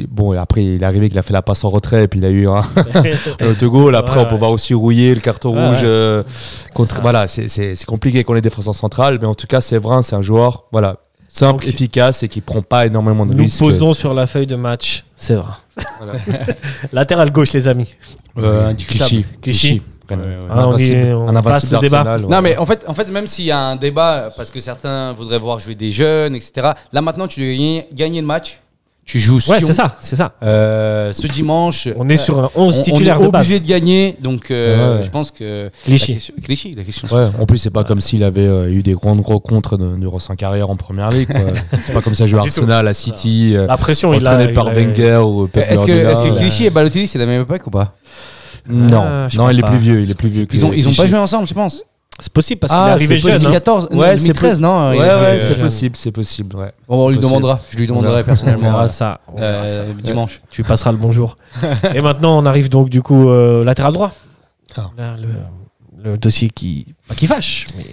bon, après, il est arrivé qu'il a fait la passe en retrait, et puis il a eu un, un autogol. Après, Ouais, on peut ouais. voir aussi rouiller le carton Ouais, rouge ouais. euh, contre. Voilà, c'est- c'est c'est compliqué qu'on est défenseur central, mais en tout cas, Séverin, c'est un joueur, voilà, simple, Donc, efficace et qui prend pas énormément de Nous risques. posons sur la feuille de match Séverin. Latéral gauche, les amis. Euh, Clichy. Clichy. Un Ah, on est, un invincible débat. Non, ouais. mais en fait, en fait, même s'il y a un débat, parce que certains voudraient voir jouer des jeunes, etc. Là, maintenant, tu dois gagner, gagner le match. Tu joues Ouais, c'est ça, c'est ça. euh, ce dimanche. On est sur un on, 11 on titulaire est de base. obligé de gagner, donc euh, Ouais, ouais. je pense que. Clichy. La question, Clichy, la question. Ouais, en plus, c'est pas comme s'il avait euh, eu des grandes rencontres de- durant sa carrière en première ligue. quoi. c'est pas comme ça, jouer. Arsenal, à City, euh, La pression, il a. entraîné par il a- Wenger ou Pep Est-ce que, est-ce que. Clichy et Balotelli, c'est la même époque ou pas? Non, Ah, non, il est plus vieux, il est plus vieux. que Ils ont, ils ont pas joué ensemble, je pense. C'est possible parce qu'il Ah, est arrivé c'est jeune. possible. hein. 2014, non, Ouais, c'est 2013, non Ouais, ouais, c'est euh, possible, c'est possible. Ouais. Bon, on lui Possible. demandera. Je lui demanderai On On personnellement verra euh, ça. on verra euh, ça. dimanche. Tu passeras le bonjour. Et maintenant, on arrive donc du coup euh, latéral droit. Ah. Là, le, le dossier qui, pas qui fâche, mais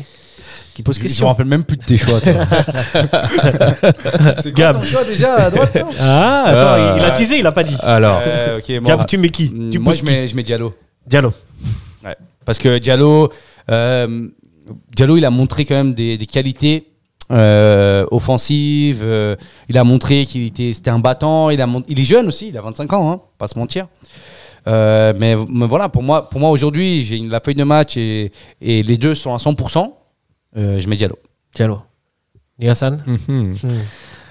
qui pose Je me question. rappelle même plus de tes choix. toi. C'est Gab. ton choix déjà à droite Ah, attends, Euh, il, il a teasé, il a pas dit. Alors, Euh, ok, bon. Gab, tu mets qui? Tu Moi, je mets, je mets Diallo. Diallo. Parce que Diallo, euh, Diallo, il a montré quand même des, des qualités euh, offensives. euh, il a montré qu'il était, c'était un battant. Il, a mon- il est jeune aussi, il a 25 ans, hein, pas se mentir. Euh, mais, mais voilà, pour moi, pour moi aujourd'hui, j'ai une- la feuille de match et, et les deux sont à 100%. Euh, je mets Diallo. Diallo. Et Hassan Mhm. Hmm.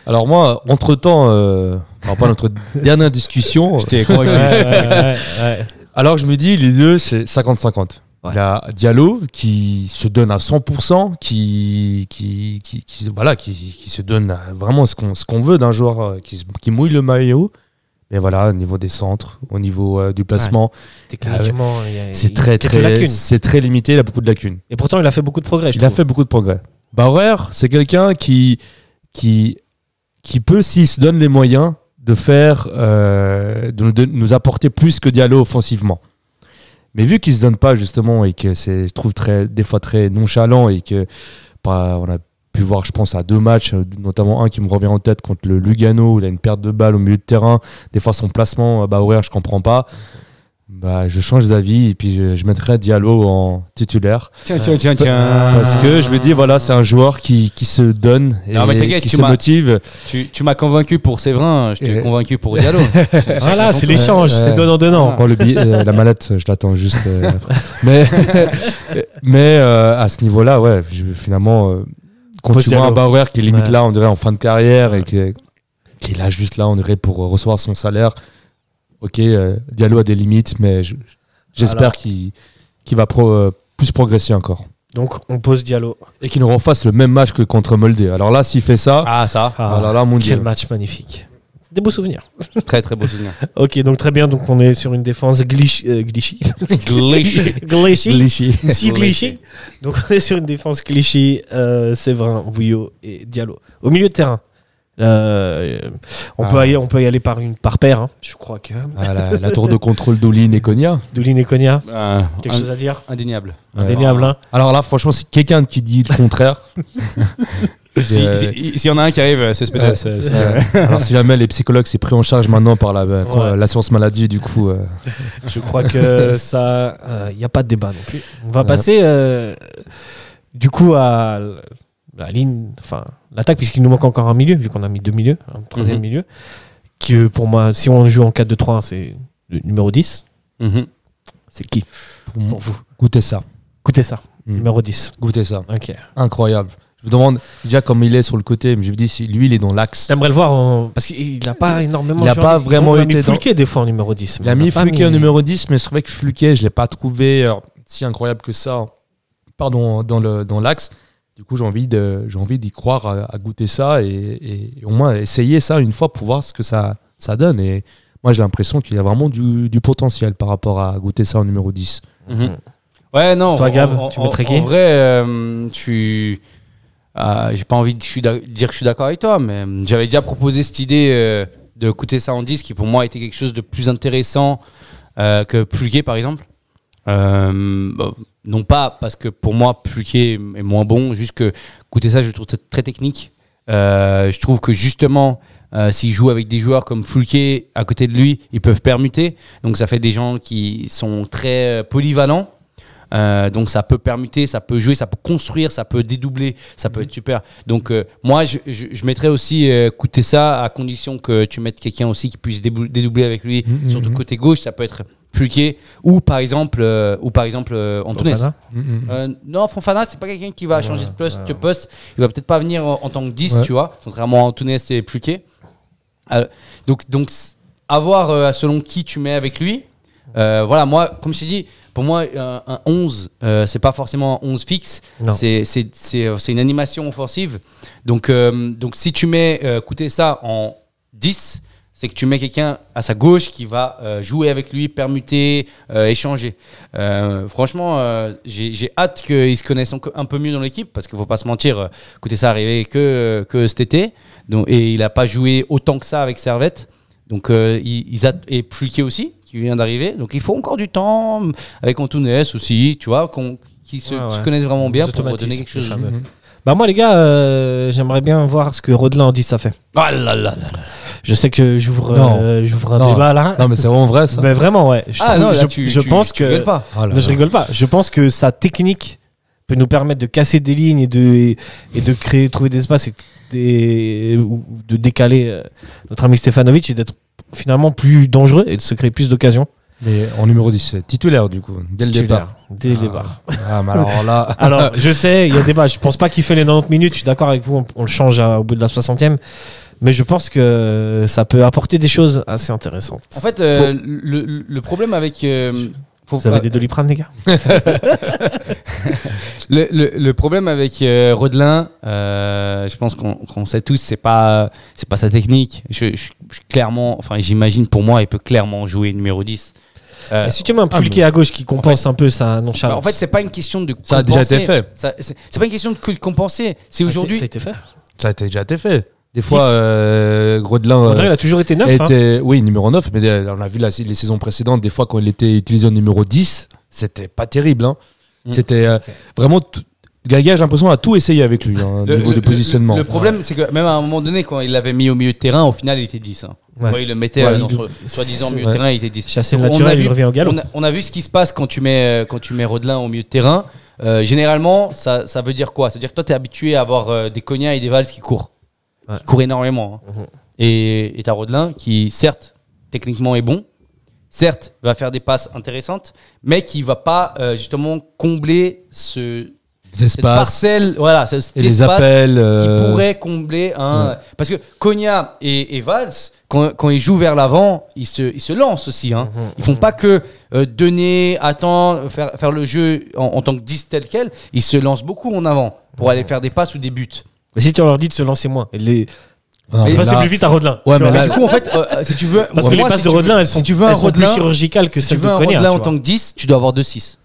Alors moi, entre-temps, euh, rapport à notre dernière discussion, J'étais Ouais, ouais, ouais, ouais. alors je me dis, les deux, c'est 50-50. Ouais. Il y a Diallo qui se donne à 100%, qui, qui, qui, qui- voilà, qui, qui se donne vraiment ce qu'on qu'on veut d'un joueur euh, qui, qui mouille le maillot. Mais voilà, au niveau des centres, au niveau euh, du placement, y c'est très, très, c'est très limité, il a beaucoup de lacunes. Et pourtant, il a fait beaucoup de progrès. je Il a fait beaucoup de progrès. Bauer, c'est quelqu'un qui, qui, qui peut, s'il se donne les moyens, de faire, euh, de nous apporter plus que Diallo offensivement. Mais vu qu'il se donne pas justement et que c'est, je trouve très, des fois très nonchalant et que on a pu voir, je pense, à deux matchs, euh, notamment un qui me revient en tête contre le Lugano, où il a une perte de balle au milieu de terrain. Des fois, son placement, euh, Bauer, je comprends pas. Bah, je change d'avis et puis je, je mettrai Diallo en titulaire. Tiens, tiens, tiens, tiens. Parce que je me dis, voilà, c'est un joueur qui, qui se donne et Non, mais t'inquiète, qui tu se motive. Tu, tu m'as convaincu pour Séverin, je t'ai Et- convaincu pour Diallo. Voilà, c'est l'échange, Ouais, c'est ouais. donnant-donnant. Bon, le billet- euh, la mallette, je l'attends juste euh, après. Mais, mais euh, à ce niveau-là, ouais, je, finalement, euh, quand tu vois un. Bauer qui est limite Ouais. là, on dirait en fin de carrière et qui qui est là juste là, on dirait pour recevoir son salaire. Ok, euh, Diallo a des limites, mais je- j'espère Alors. qu'il qu'il va pro- euh, plus progresser encore. Donc, on pose Diallo. Et qu'il nous refasse le même match que contre Moldé. Alors là, s'il fait ça, Ah, ça, Ah, alors là, mon quel Dieu. match magnifique. Des beaux souvenirs. très très beau souvenir. Ok, donc très bien. Donc, on est sur une défense glitch, euh, glitchy. Glitchy. glitchy. Clichy. Si glitchy. Donc, on est sur une défense cliché. Euh, Séverin, Bouillot et Diallo. Au milieu de terrain. Euh, on, Ah. peut aller, on peut y aller par, une, par paire. hein. Je crois que. Ah, la, la tour de contrôle d'Olin et Konya. Doulin et Konya, Euh, quelque ind- chose à dire? indéniable. Indéniable, hein Alors là, franchement, si quelqu'un qui dit le contraire. Si- euh, si- S'il y en a un qui arrive, c'est euh, c'est- c'est- euh, alors si jamais les psychologues c'est pris en charge maintenant par la, euh, Ouais. l'assurance maladie, du coup. euh, Je crois que ça, il n'y a pas de débat non plus. On va Ouais. passer euh, du coup à la ligne, enfin l'attaque, puisqu'il nous manque encore un milieu, vu qu'on a mis deux milieux, un troisième Mhm. milieu. Que pour moi, si on joue en 4-2-3, c'est le numéro 10. Mhm. C'est qui pour vous Goûtez ça. Écoutez ça, Mm. numéro 10. Goûtez ça. Ok. Incroyable. Je me demande déjà comme il est sur le côté, mais je me dis si lui il est dans l'axe. J'aimerais le voir en- parce qu'il n'a pas énormément. Il a joué pas en 10. vraiment Ils ont mis été dans- Fulquet des fois en numéro 10. Il mais a mis Fluquet en mis- numéro 10, mais c'est vrai que Fluquet, je l'ai pas trouvé euh, si incroyable que ça. Pardon, dans le dans l'axe. Du coup, j'ai envie de j'ai envie d'y croire, à, à goûter ça et, et- et au moins essayer ça une fois pour voir ce que ça ça donne. Et moi, j'ai l'impression qu'il y a vraiment du, du potentiel par rapport à goûter ça en numéro 10. Mhm. Ouais, non. Toi, Gab, en, tu en- mettrais qui En vrai, euh, tu. euh, J'ai pas envie de dire que je suis d'accord avec toi, mais euh, j'avais déjà proposé cette idée euh, de coûter ça en 10 qui pour moi était quelque chose de plus intéressant euh, que Pluquet par exemple. Euh, bon, non pas parce que pour moi Pluquet est moins bon, juste que coûter ça je trouve ça très technique. Euh, je trouve que justement euh, s'il joue avec des joueurs comme Fulquet à côté de lui, ils peuvent permuter. Donc ça fait des gens qui sont très polyvalents. Euh, donc ça peut permuter, ça peut jouer, ça peut construire, ça peut dédoubler, ça peut être super. Donc euh, moi je, je, je mettrais aussi euh, coûter ça à condition que tu mettes quelqu'un aussi qui puisse dédoubler avec lui, Mhm, surtout mhm. côté gauche, ça peut être Ou par exemple euh, ou par exemple euh, Antunes. Fofana Euh, non, Fonfana, c'est pas quelqu'un qui va changer de poste, ouais, de ouais. poste. Il va peut-être pas venir en, en tant que 10, Ouais. tu vois, contrairement à Antunes et. Euh, donc, donc, avoir euh, selon qui tu mets avec lui. euh, voilà, moi, comme je t'ai dit, pour moi, un, un 11, euh, c'est pas forcément un 11 fixe. C'est c'est- c'est, c'est une animation offensive. Donc, euh, donc si tu mets euh, écoutez ça en 10, c'est que tu mets quelqu'un à sa gauche qui va euh, jouer avec lui, permuter, euh, échanger. Euh, franchement, euh, j'ai j'ai hâte qu'ils se connaissent un peu mieux dans l'équipe parce qu'il faut pas se mentir, écoutez ça arrivé que, que cet été donc, et il a pas joué autant que ça avec Servette. Donc, euh, ils, ils a- et Pluquet aussi, qui vient d'arriver. Donc, il faut encore du temps avec Antunes aussi, tu vois, qu'on- qui se, Ouais, ouais. se connaissent vraiment bien pour donner quelque chose. Bah moi les gars, euh, j'aimerais bien voir ce que Rodelin en 10 ça fait. Ah là là là. Je sais que j'ouvre euh, j'ouvre un Non. débat là. Non, mais c'est vraiment vrai ça. Mais vraiment ouais. Je, Ah trouve- non, là, je, tu, je tu- pense tu que rigoles pas. Oh là Non, là. je rigole pas. Je pense que sa technique peut nous permettre de casser des lignes et de, et de créer, trouver des espaces et des- ou de décaler euh, notre ami Stefanovic et d'être finalement plus dangereux et de se créer plus d'occasions. Mais en numéro 10, c'est titulaire du coup, dès le départ. Dès le Ah. départ. Ah, mais alors là. Alors, je sais, il y a débat. Je pense pas qu'il fait les 90 minutes. Je suis d'accord avec vous. On, on le change à- au bout de la 60e. Mais je pense que ça peut apporter des choses assez intéressantes. En fait, euh, le, le- le problème avec. euh, Vous avez des doliprane, les gars? Le, le- le problème avec euh, Rodelin, euh, je pense qu'on sait tous, c'est pas c'est pas sa technique. Je, je- je- clairement, enfin, j'imagine pour moi, il peut clairement jouer numéro 10. Euh, tu mets un Pulquet à gauche qui compense un peu sa bah, nonchalance. en fait, c'est pas une question de. Ça a déjà compenser. été fait. C'est pas une question de compenser. C'est Ça a été- aujourd'hui. Ça a été fait. Ça a été- déjà été fait. Des fois, euh, Grodelin. il a toujours été neuf. hein. était, oui, numéro 9, mais euh, on a vu la- les saisons précédentes, des fois quand il était utilisé en numéro 10, c'était pas terrible. hein. Mm. C'était euh, vraiment. Gaga, j'ai l'impression, a tout essayé avec lui, hein, Le- niveau le- de positionnement. Le, le problème, c'est que même à un moment donné, quand il l'avait mis au milieu de terrain, au final, il était 10. hein. Ouais. Ouais, il le mettait Ouais, euh, dans il- son- soi-disant milieu de terrain, il était 10. Chassé Donc, on a naturel, vu- il revient au galop. On a, on a vu ce qui se passe quand tu mets, euh, quand tu mets Rodelin au milieu de terrain. Euh, généralement, ça, ça veut dire quoi? Ça veut dire que toi, tu es habitué à avoir euh, des cognats et des vals qui courent. Qui courent énormément. hein. Mhm. Et tu as Rodelin qui, certes, techniquement est bon, certes, va faire des passes intéressantes, mais qui va pas justement combler ce, Les cette espaces parcelle, voilà, ce- cet et les appels. qui euh, pourrait combler un. ouais. Parce que Konya et, et Valls, quand, quand ils jouent vers l'avant, ils se, ils se lancent aussi. Hein. Mhm. Ils font pas que euh, donner, attendre, faire, faire le jeu en, en tant que 10 tel quel. Ils se lancent beaucoup en avant pour aller faire des passes ou des buts. Mais si tu leur dis de se lancer moins, les... non, mais passer là- plus vite à Rodelin. Ouais, mais là- Du coup, en fait, euh, si tu veux. Parce que les passes si de Rodelin, elles sont, si tu veux un elles sont plus Rodelin, chirurgicales que si tu veux de un Konya. Rodelin en tant que 10, tu dois avoir 2-6.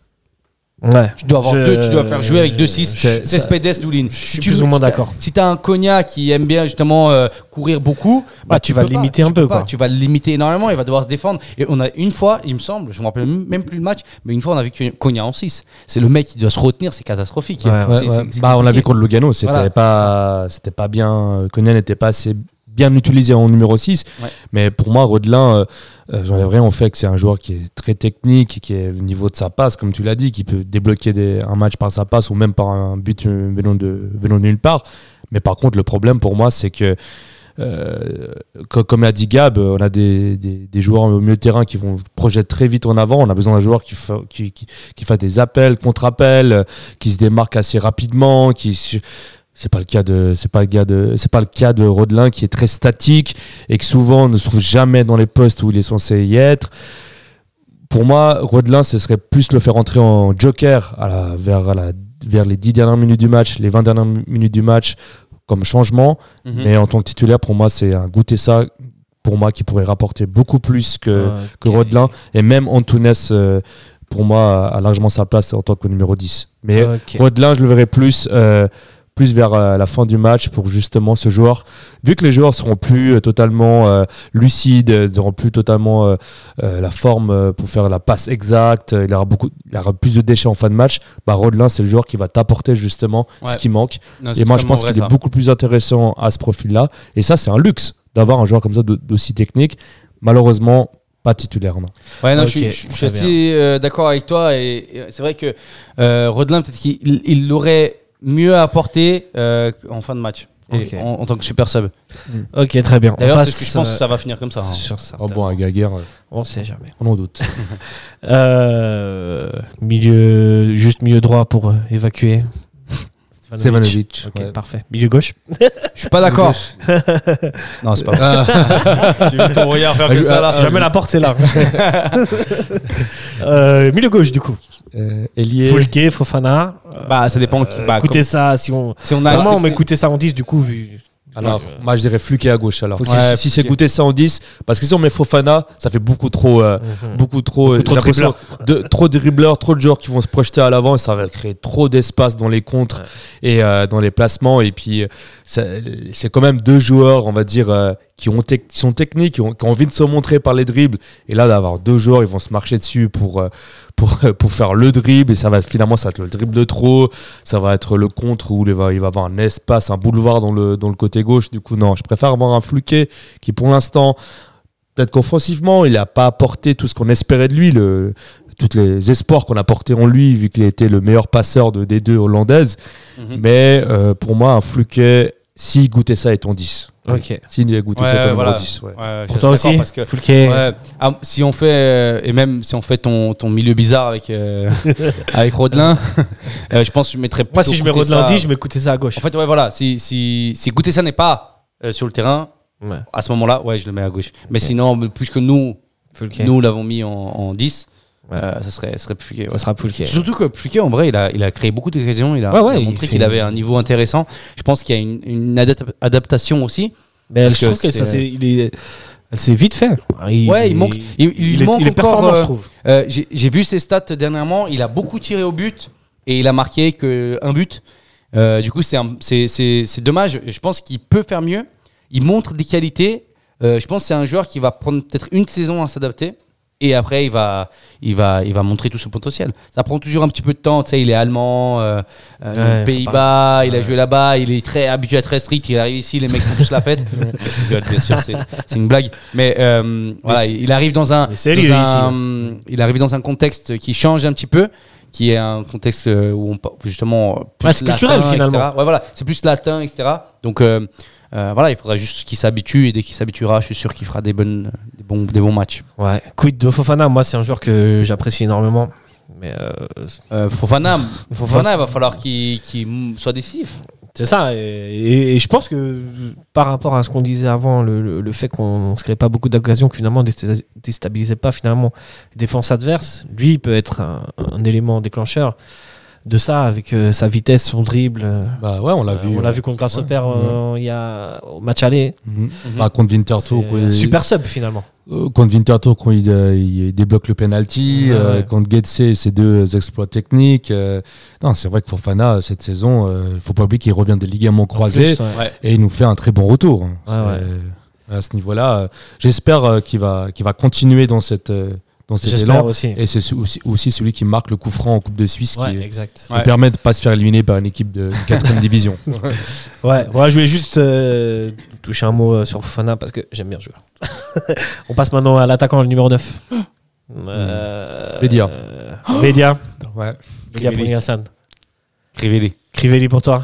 Ouais. Tu dois avoir Je- deux, tu dois faire jouer avec 2-6. C'est- C'est Spedes Doulin. Je suis plus ou moins d'accord. Si tu as un Konya qui aime bien justement euh, courir beaucoup, Bah, tu vas le limiter un peu, pas. quoi. Tu vas le limiter énormément, il va devoir se défendre. Et on a une fois, il me semble, je me rappelle même plus le match, mais une fois on a vu Konya en 6. C'est le mec qui doit se retenir, c'est catastrophique. Ouais, Ouais, Bah, on l'a vu contre Lugano, c'était Voilà, pas, c'était pas bien. Konya n'était pas assez bien utilisé en numéro 6. Ouais. Mais pour moi, Rodelin, euh, euh, j'enlève rien au fait que c'est un joueur qui est très technique, qui est au niveau de sa passe, comme tu l'as dit, qui peut débloquer des- un match par sa passe ou même par un but euh, venant de, venant de nulle part. Mais par contre, le problème pour moi, c'est que euh, co- comme a dit Gab, on a des, des, des joueurs au milieu de terrain qui vont projeter très vite en avant. On a besoin d'un joueur qui, fa- qui, qui, qui fait des appels, contre-appels, qui se démarque assez rapidement, qui c'est pas le cas de c'est pas le cas de c'est pas le cas de Rodelin qui est très statique et que souvent ne se trouve jamais dans les postes où il est censé y être. Pour moi, Rodelin, ce serait plus le faire entrer en joker à la- vers, à la- vers les 10 dernières minutes du match, les 20 dernières minutes du match comme changement. Mhm. Mais en tant que titulaire, pour moi, c'est un goûter ça, pour moi, qui pourrait rapporter beaucoup plus que, que Ok. Rodelin. Et même Antunes, euh, pour moi, a largement sa place en tant que numéro 10. Mais Ok. Rodelin, je le verrai plus, euh, plus vers euh, la fin du match pour justement ce joueur. Vu que les joueurs seront plus euh, totalement euh, lucides, euh, ils auront plus totalement euh, euh, la forme euh, pour faire la passe exacte, euh, il aura beaucoup, il aura plus de déchets en fin de match. Bah, Rodelin, c'est le joueur qui va t'apporter justement Ouais. ce qui manque. Non, Et moi, je pense qu'il est beaucoup plus intéressant à ce profil-là. Et ça, c'est un luxe d'avoir un joueur comme ça d'aussi technique. Malheureusement, pas titulaire. Non. Ouais, non, je suis, je suis assez euh, d'accord avec toi. Et, et c'est vrai que euh, Rodelin, peut-être qu'il il l'aurait mieux apporté euh, en fin de match. En, en tant que super sub. Ok, très bien. D'ailleurs, c'est ce que je pense euh, que ça va finir comme ça. hein. sur Oh bon, un Gaguerre, euh, On sait jamais. on en doute. Euh, milieu, juste milieu droit pour euh, évacuer. Stevanovic. Ok, ouais. parfait. Milieu gauche. Je suis pas d'accord. non, c'est pas vrai. J'ai vu ton regard faire que ça là. Si jamais la porte, c'est là. Euh, milieu gauche, du coup. Euh, Elie- Fofana. Bah, ça dépend. qui- bah, écoutez ça, si on. Si on a. Comment c'est on ce met que- écouter ça en 10 du coup vu. Alors, moi, je dirais Fluke à gauche. Alors, Fluke. si, Ouais, si c'est goûter ça en 10, parce que si on met Fofana, ça fait beaucoup trop, euh, Mhm. beaucoup trop, Beaucoup trop l'impression de trop de dribbleurs, trop de joueurs qui vont se projeter à l'avant et ça va créer trop d'espace dans les contres et euh, dans les placements. Et puis, euh, c'est quand même deux joueurs, on va dire, euh, qui, ont qui sont techniques, qui ont, qui ont envie de se montrer par les dribbles. Et là, d'avoir deux joueurs, ils vont se marcher dessus pour, euh, pour, pour faire le dribble. Et ça va finalement, ça va être le dribble de trop. Ça va être le contre où il va, il va avoir un espace, un boulevard dans le, dans le côté gauche. Du coup, non, je préfère avoir un Fluquet qui, pour l'instant, peut-être qu'offensivement, il n'a pas apporté tout ce qu'on espérait de lui, le, tous les espoirs qu'on a portés en lui, vu qu'il été le meilleur passeur de, des deux hollandaises. Mhm. Mais euh, pour moi, un Fluquet, si goûter ça est ton 10. Ok. S'il a goûté Ouais, voilà. 10. ouais. Ouais, je Pour suis toi d'accord aussi parce que. Ah, si on fait euh, et même si on fait ton, ton milieu bizarre avec euh, avec Rodelin, euh, je pense que je mettrais Moi, plutôt si je mets Rodelin ça- 10, je mets écouter ça à gauche. En fait, ouais, voilà. Si si si Gouté ça n'est pas euh, sur le terrain, Ouais. à ce moment-là, ouais, je le mets à gauche. Mais sinon, puisque nous nous l'avons mis en, en 10, Ouais. euh, ça serait serait Pluquet. Ça sera Foulquet. Surtout que Pluquet, en vrai, il a, il a créé beaucoup d'occasions. Il a, Ouais, ouais, il a il montré qu'il avait un niveau intéressant. Je pense qu'il y a une, une adap- adaptation aussi. Mais Parce je trouve que que ça, c'est- est- c'est vite fait. Il, Ouais, il manque- il- il manque est encore, performant, euh, je trouve. Euh, J'ai vu ses stats dernièrement. Il a beaucoup tiré au but et il a marqué que un but. Euh, du coup, c'est dommage. Je pense qu'il peut faire mieux. Il montre des qualités. Euh, je pense que c'est un joueur qui va prendre peut-être une saison à s'adapter. Et après, il va, il, va, il va montrer tout son potentiel. Ça prend toujours un petit peu de temps. Tu sais, il est allemand, euh, euh, Ouais, Pays-Bas, il a joué là-bas, il est très habitué à très strict. Il arrive ici, les mecs font tous la fête. Bien sûr, c'est une blague. Mais euh, voilà, il arrive dans un, Mais sérieux dans ici, un- il arrive dans un contexte qui change un petit peu, qui est un contexte où on justement plus c'est culturel, latin, finalement. etc. Ouais, voilà, c'est plus latin, etc. Donc euh, voilà, il faudra juste qu'il s'habitue et dès qu'il s'habituera, je suis sûr qu'il fera des bonnes, des bons, des bons matchs. Ouais. Quid de Fofana? Moi, c'est un joueur que j'apprécie énormément. Mais euh, Euh, Fofana, Fofana, il va falloir qu'il soit décisif. c'est ça. Et, et- et je pense que par rapport à ce qu'on disait avant, le, le- le fait qu'on ne se crée pas beaucoup d'occasions, que finalement, ne déstabilisait pas finalement les défenses adverses, lui, il peut être un, un élément déclencheur de ça avec euh, sa vitesse, son dribble. euh, Bah ouais, on l'a vu. On l'a vu contre Grasshopper ouais. euh, il y a au match aller. mhm. Bah, contre Winterthur, super sub finalement. Euh, contre Winterthur, quand il, euh, il débloque le penalty, Ouais, euh, ouais. contre Getse, ses deux exploits techniques. euh, non, c'est vrai que Fofana, cette saison, il faut pas oublier qu'il revient des ligaments croisés plus, et il nous fait un très bon retour. Ouais, ouais. C'est- À ce niveau-là, euh, j'espère euh, qu'il va, qu'il va continuer dans, cette, euh, dans cet élan. aussi. Et c'est aussi, aussi celui qui marque le coup franc en Coupe de Suisse Ouais, qui, exact. qui Ouais. permet de ne pas se faire éliminer par une équipe de 4 division. Ouais, voilà, je voulais juste euh, toucher un mot euh, sur Fofana parce que j'aime bien le joueur. On passe maintenant à l'attaquant le numéro 9. Euh, Bédia. euh, Bédia. Ouais. Bédia pour Crivelli. Crivelli. Pour toi.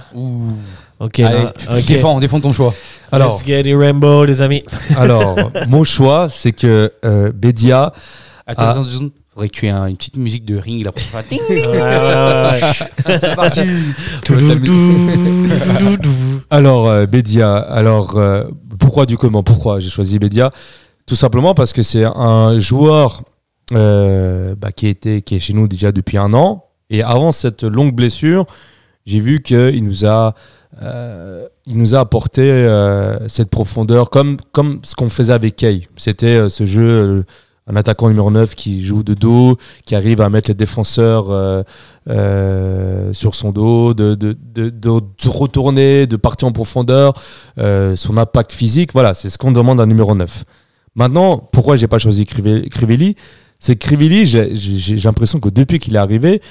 Ok, Allez, là, ok. défends, défends ton choix. Alors, Let's get it Rainbow, les amis. alors mon choix, c'est que euh, Bédia, Attends, Ah. attends, secondes. Faudrait que tu aies un- une petite musique de ring là pour faire ding. C'est parti. Alors, euh, Bédia, alors, euh, pourquoi du comment Pourquoi j'ai choisi Bédia? Tout simplement parce que c'est un joueur euh, bah, qui, était, qui est chez nous déjà depuis un an. Et avant cette longue blessure, j'ai vu qu'il nous a, euh, il nous a apporté euh, cette profondeur, comme, comme ce qu'on faisait avec Kay. C'était euh, ce jeu, euh, un attaquant numéro 9 qui joue de dos, qui arrive à mettre les défenseurs euh, euh, sur son dos, de, de, de, de retourner, de partir en profondeur, euh, son impact physique, voilà, c'est ce qu'on demande à un numéro 9. Maintenant, pourquoi j'ai pas choisi Crive- Crivelli? C'est que Crivelli, j'ai l'impression que depuis qu'il est arrivé,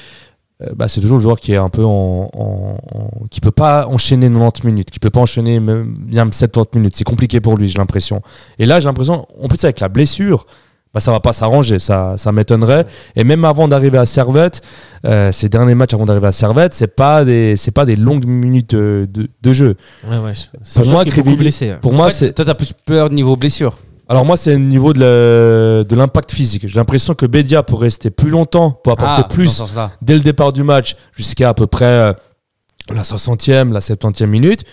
bah, c'est toujours le joueur qui est un peu en, en- en- qui peut pas enchaîner 90 minutes, qui peut pas enchaîner même bien 70 minutes. C'est compliqué pour lui, j'ai l'impression. Et là, j'ai l'impression, en plus avec la blessure, bah, ça va pas s'arranger, ça, ça m'étonnerait. Et même avant d'arriver à Servette, euh, ces derniers matchs avant d'arriver à Servette, c'est pas des, c'est pas des longues minutes euh, de, de jeu. Ouais, ouais. C'est Pour moi, Crivelli- blessé. hein. Pour En moi, fait, c'est toi, t'as plus peur niveau blessure. alors moi, c'est au niveau de l'impact physique. J'ai l'impression que Bédia pour rester plus longtemps, pour apporter Ah, plus dès le départ du match jusqu'à à peu près euh, la 60e, la 70e minute.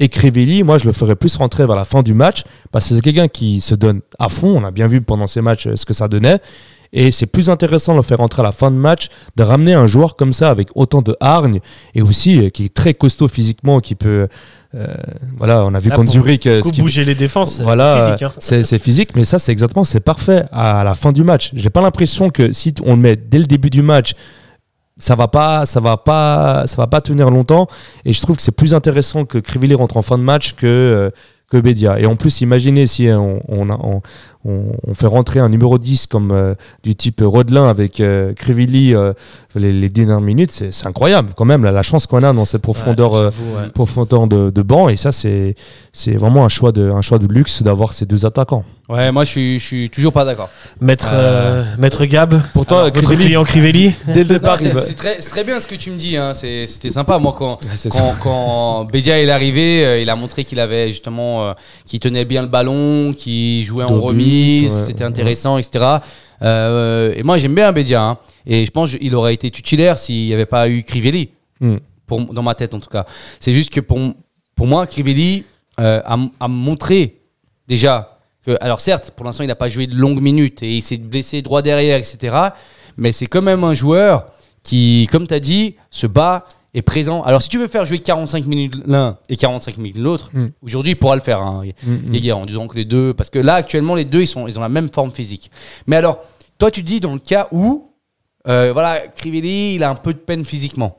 Et Crivelli, moi, je le ferais plus rentrer vers la fin du match parce que c'est quelqu'un qui se donne à fond. On a bien vu pendant ces matchs euh, ce que ça donnait. Et c'est plus intéressant de le faire rentrer à la fin de match, de ramener un joueur comme ça avec autant de hargne et aussi euh, qui est très costaud physiquement, qui peut. euh, voilà, on a vu Là, contre Zurich. euh, qui- bouger les défenses, voilà, c'est physique. hein. c'est physique, mais ça, c'est exactement, c'est parfait à la fin du match. J'ai pas l'impression que si on le met dès le début du match, ça va pas, ça va pas, ça va pas tenir longtemps. Et je trouve que c'est plus intéressant que Crivelli rentre en fin de match que euh, que Bédia. Et en plus, imaginez si on, on, on, on, on fait rentrer un numéro 10 comme euh, du type Rodelin avec euh, Crivelli euh, les, les dernières minutes, c'est incroyable quand même, la, la chance qu'on a dans cette profondeur, Ouais, euh, j'avoue, ouais. profondeur de, de banc. Et ça, c'est c'est vraiment un choix de, un choix de luxe d'avoir ces deux attaquants. Ouais, moi je suis, je suis toujours pas d'accord. Maître, euh, Maître Gab, Pour toi, votre Crivelli, client Crivelli. dès le départ, C'est très, c'est très bien ce que tu me dis, hein. c'était sympa. Moi, quand, quand, quand Bedia est arrivé, il a montré qu'il avait justement, euh, qu'il tenait bien le ballon, qu'il jouait en Dos ouais. c'était intéressant, etc. Euh, et moi, j'aime bien Bedia, hein. et je pense qu'il aurait été titulaire s'il n'y avait pas eu Crivelli, Hmm. pour, dans ma tête en tout cas. C'est juste que pour, pour moi, Crivelli euh, a, a montré déjà que, alors certes, pour l'instant, il n'a pas joué de longues minutes et il s'est blessé droit derrière, etc. Mais c'est quand même un joueur qui, comme tu as dit, se bat, est présent. Alors si tu veux faire jouer 45 minutes l'un et 45 minutes l'autre, Mm. aujourd'hui, il pourra le faire, hein, Mm, mm. En disant que les deux, parce que là, actuellement, les deux, ils, sont, ils ont la même forme physique. Mais alors, toi, tu dis dans le cas où, euh, voilà, Crivelli, il a un peu de peine physiquement.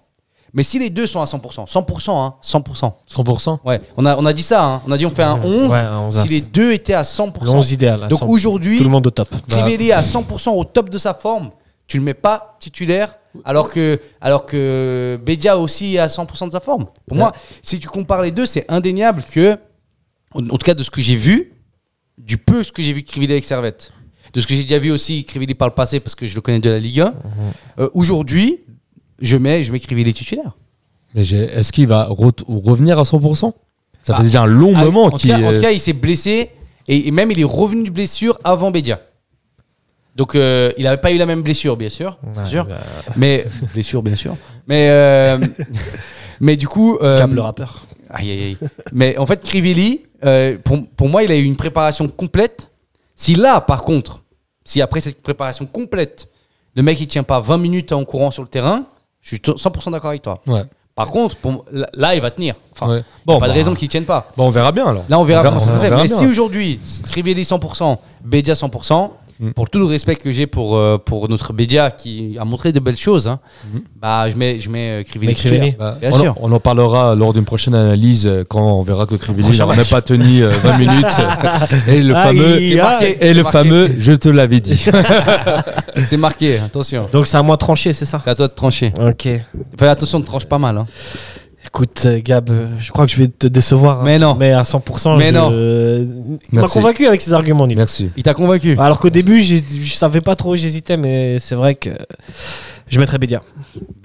Mais si les deux sont à 100%, 100%, hein, 100%. 100%. Ouais, on a, on a dit ça, hein. on a dit on fait un 11, Ouais, un 11, si les deux étaient à 100%. Le 11 idéal. Donc 100. aujourd'hui, tout le monde au top. Crivelli à 100% au top de sa forme, tu le mets pas titulaire alors que alors que Bedia aussi est à 100% de sa forme. Pour moi, si tu compares les deux, c'est indéniable que en, en tout cas de ce que j'ai vu, du peu ce que j'ai vu Crivelli avec Servette, de ce que j'ai déjà vu aussi Crivelli par le passé parce que je le connais de la Ligue 1, euh, aujourd'hui, je mets je mets Crivelli titulaire. Mais est-ce qu'il va re- revenir à 100% Ça Ah. fait déjà un long Ah, moment qu'il. en tout euh, cas, il s'est blessé et, et même il est revenu de blessure avant Bedia. Donc euh, il n'avait pas eu la même blessure, bien sûr, Ouais, sûr. bah, Mais blessure, bien sûr. Mais euh, mais du coup, euh, le rappeur. aïe, aïe, aïe. mais en fait, Crivelli, euh, pour, pour moi, il a eu une préparation complète. Si là, par contre, si après cette préparation complète, le mec il tient pas 20 minutes en courant sur le terrain, je suis 100% d'accord avec toi. Ouais. Par contre, pour- là, il va tenir. Enfin, Ouais. Bon, pas de bah, raison qu'il tienne pas. Bon, on verra bien alors. Là, on verra On verra- comment ça se passe. Mais bien. si aujourd'hui, Crivelli 100%, Bédia 100%, Mm. pour tout le respect que j'ai pour, euh, pour notre Bédia qui a montré de belles choses, hein, Mhm. bah, je mets, je mets euh, Crivelli. Mais Crivelli. titulaire. Bah, Bien on, sûr. on en parlera lors d'une prochaine analyse euh, quand on verra que Crivelli n'a pas tenu euh, 20 minutes. et le fameux, marqué. et le marqué. fameux, je te l'avais dit. C'est marqué, attention. Donc c'est à moi de trancher, c'est ça? C'est à toi de trancher. Ok. Fais attention, ne tranche pas mal. hein. Écoute, euh, Gab, euh, je crois que je vais te décevoir. hein. Mais non. Mais à 100%. Mais je- non. Il m'a convaincu avec ses arguments. Merci. Il t'a convaincu. Alors qu'au début, je savais pas trop, j'hésitais, mais c'est vrai que je mettrais Bédia.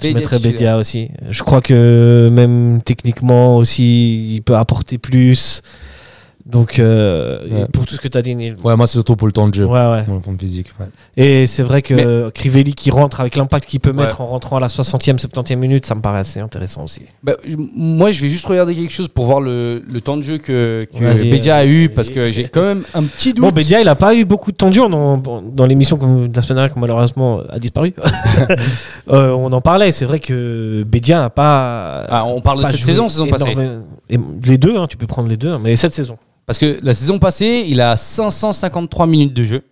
Je mettrais. Bédia aussi. Je crois que même techniquement aussi, il peut apporter plus. Donc, euh, Ouais. pour tout ce que tu as dit, Neil. Ouais, moi, c'est surtout pour le temps de jeu. Ouais, ouais. Pour le fond physique. ouais. Et c'est vrai que Crivelli qui rentre avec l'impact qu'il peut mettre en rentrant à la 60e, 70e minute, ça me paraît assez intéressant aussi. Bah, moi, je vais juste regarder quelque chose pour voir le, le temps de jeu que, que Bédia a eu parce que j'ai quand même un petit doute. Bon, Bédia, il a pas eu beaucoup de temps de jeu dans, dans l'émission de la semaine dernière qui malheureusement a disparu. Euh, on en parlait, c'est vrai que Bédia n'a pas. Ah, on parle de cette saison, saison passée. les deux, hein, tu peux prendre les deux, hein, mais cette saison. Parce que la saison passée, il a 553 minutes de jeu.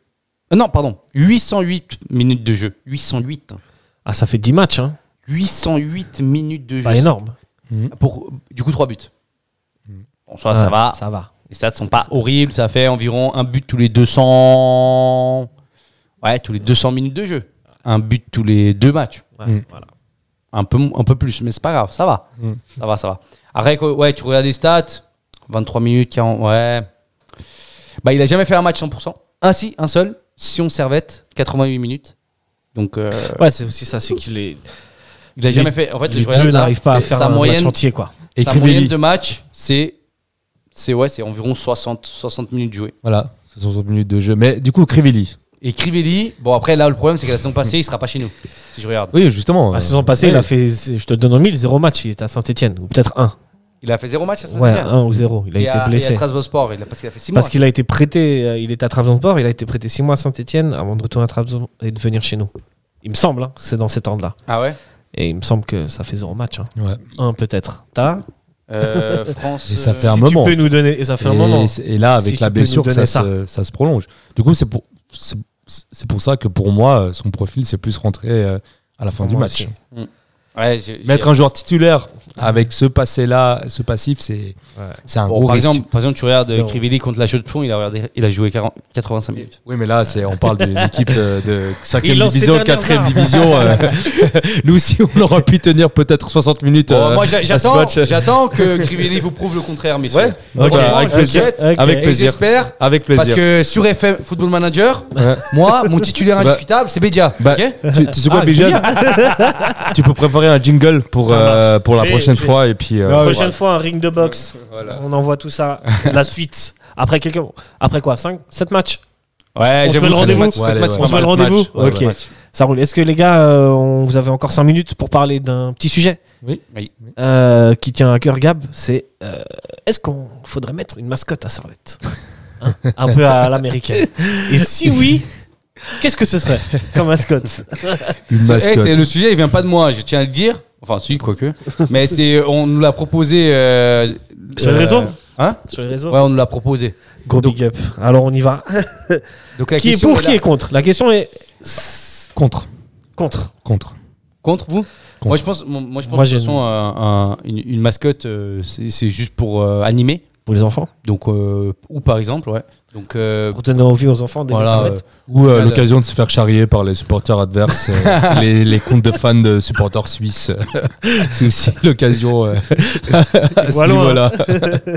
Euh, non, pardon, 808 minutes de jeu. 808. hein. Ah, ça fait 10 matchs, hein. 808 minutes de jeu. pas énorme. Pour, du coup, 3 buts. Bon, ça, Ouais, ça va. Ça va. Les stats sont pas horribles. Ça fait environ un but tous les 200. Ouais, tous les 200 minutes de jeu. Un but tous les deux matchs. Ouais, Mm. voilà. Un peu, un peu plus, mais c'est pas grave. Ça va. Mm. Ça va, ça va. Après, ouais, tu regardes les stats. 23 minutes, 40. Ouais. Bah, il a jamais fait un match 100%. Un si, un seul. Sion Servette, 88 minutes. Donc, euh, Ouais, c'est aussi ça, c'est qu'il est. il a jamais fait. En fait, les regarde deux n'arrivent pas à faire sa un moyenne, match entier, quoi. Et sa moyenne de match, c'est. C'est ouais, c'est environ 60, 60 minutes jouées. Voilà, c'est 60 minutes de jeu. Mais du coup, Crivelli. Et Crivelli, bon après là le problème c'est que la saison passée il sera pas chez nous. Si je regarde. Oui, justement. La euh, saison passée, ouais. il a fait, je te donne en mille, zéro match, il était à Saint-Etienne, ou peut-être un. Il a fait zéro match à Ouais, Saint-Étienne. un ou zéro. Il a et été à, Et blessé. à Trabzonspor, il a parce qu'il a fait 6 mois. Parce qu'il a été prêté, euh, il était à Trabzonspor, il a été prêté 6 mois à Saint-Etienne avant de retourner à Trabzon et de venir chez nous. Il me semble, hein, c'est dans cet ordre-là. Ah ouais? Et il me semble que ça fait zéro match. hein. Ouais. Un peut-être. T'as? Euh, France. Et ça fait un Si moment. Tu peux nous donner, et ça fait un et, moment. et là, avec Si la blessure, ça, ça. Se, ça se prolonge. Du coup, c'est pour, c'est, c'est pour ça que pour moi, son profil, c'est plus rentré euh, à la fin du match. aussi. Ouais, Mettre un joueur titulaire avec ce passé-là, ce passif, c'est c'est un Bon, gros par, risque. exemple, par exemple, tu regardes euh. Crivelli contre la chaux de fond, il a, regardé- il a joué 40 85 minutes. Oui, mais là, c'est, on parle d'une équipe euh, de 5 Il lance ses division, dernières 4 armes. division. euh, nous aussi, on aurait pu tenir peut-être 60 minutes. Bon, euh, moi, j'attends, que Crivelli vous prouve le contraire, messieurs. Ouais, bah, avec plaisir. souhaite. Ok. Avec plaisir. j'espère, Avec parce plaisir. que sur FM Football Manager, moi, mon titulaire Bah, indiscutable, c'est Bédia. Bah, tu, tu sais quoi, Ah, Bijan Tu peux préparer un jingle pour, euh, pour la prochaine fois. Et puis, euh, La prochaine voilà. fois, un ring de boxe. On envoie tout ça. La suite. Après quelques... Après quoi 5 7 matchs? Ouais, On se met le rendez-vous Ouais, ouais. On se met pas le rendez-vous Ok. ouais. Ça roule. Est-ce que les gars, euh, on- vous avez encore 5 minutes pour parler d'un petit sujet? Oui. Oui. Euh, qui tient à cœur Gab C'est euh, est-ce qu'on faudrait mettre une mascotte à Servette? Hein? Un peu à l'américaine. Et si oui, qu'est-ce que ce serait comme mascotte Une Eh, mascotte. c'est- le sujet, il vient pas de moi, je tiens à le dire. Enfin, si, quoique. Mais c'est, on nous l'a proposé. euh, Sur les euh, réseaux Hein Sur les réseaux Ouais, on nous l'a proposé. Gros big up. Alors on y va. Donc la Qui est question pour, est qui là. est contre? La question est Contre. contre. Contre. Contre vous? Contre. Moi, je pense, moi, je pense Moi, de toute j'ai façon, un- un- une, une mascotte, euh, c'est c'est juste pour euh, animer. Pour les enfants Donc, euh, ou par exemple, ouais. Donc, euh, Pour donner envie aux enfants des voilà. Ou euh, Final. l'occasion de se faire charrier par les supporters adverses, euh, les, les comptes de fans de supporters suisses. c'est aussi l'occasion euh, à ce Voilà. niveau-là. ouais,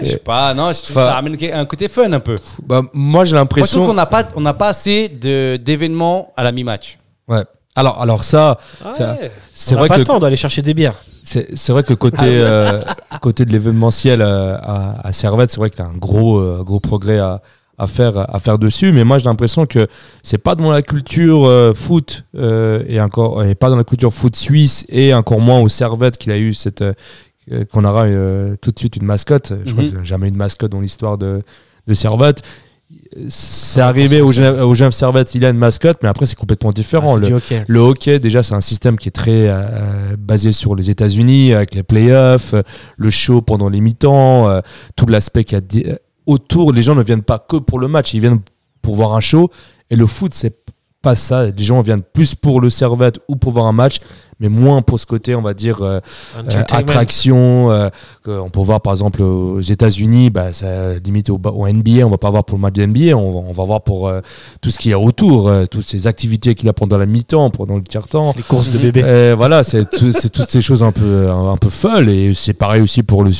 je sais pas, non, je trouve Enfin- ça ramène un côté fun un peu. Bah, moi, j'ai Moi, je trouve l'impression. qu'on n'a pas, on n'a pas assez de- d'événements à la mi-match. Ouais. Alors, alors ça, Ça- c'est vrai pas que le temps d'aller chercher des bières. C'est vrai que côté euh, côté de l'événementiel euh, à, à Servette, c'est vrai qu'il y a un gros euh, gros progrès à, à faire à faire dessus. Mais moi, j'ai l'impression que c'est pas dans la culture euh, foot et encore et pas dans la culture foot suisse et encore moins au Servette qu'il a eu cette qu'on aura tout de suite une mascotte. Je crois Mhm. qu'il n'y a jamais eu de mascotte dans l'histoire de, de Servette. C'est arrivé au Genève, Servette, il a une mascotte, mais après c'est complètement différent. Ah, Le- hockey. le hockey, déjà, c'est un système qui est très euh, basé sur les États-Unis, avec les playoffs, euh, le show pendant les mi-temps, euh, tout l'aspect qu'il y a euh, autour. Les gens ne viennent pas que pour le match, ils viennent pour voir un show. Et le foot, c'est pas ça. Les gens viennent plus pour le servette ou pour voir un match, mais moins pour ce côté, on va dire, euh, euh, attraction. euh, on peut voir par exemple aux États-Unis, bah, ça limite au, au NBA, on va pas voir pour le match de NBA, on va, on va voir pour euh, tout ce qu'il y a autour, toutes ces activités qu'il a pendant la mi-temps, pendant le tiers-temps. Les courses de bébés. Euh, voilà, c'est tout- toutes ces choses un peu, un, peu folles. Et c'est pareil aussi pour le,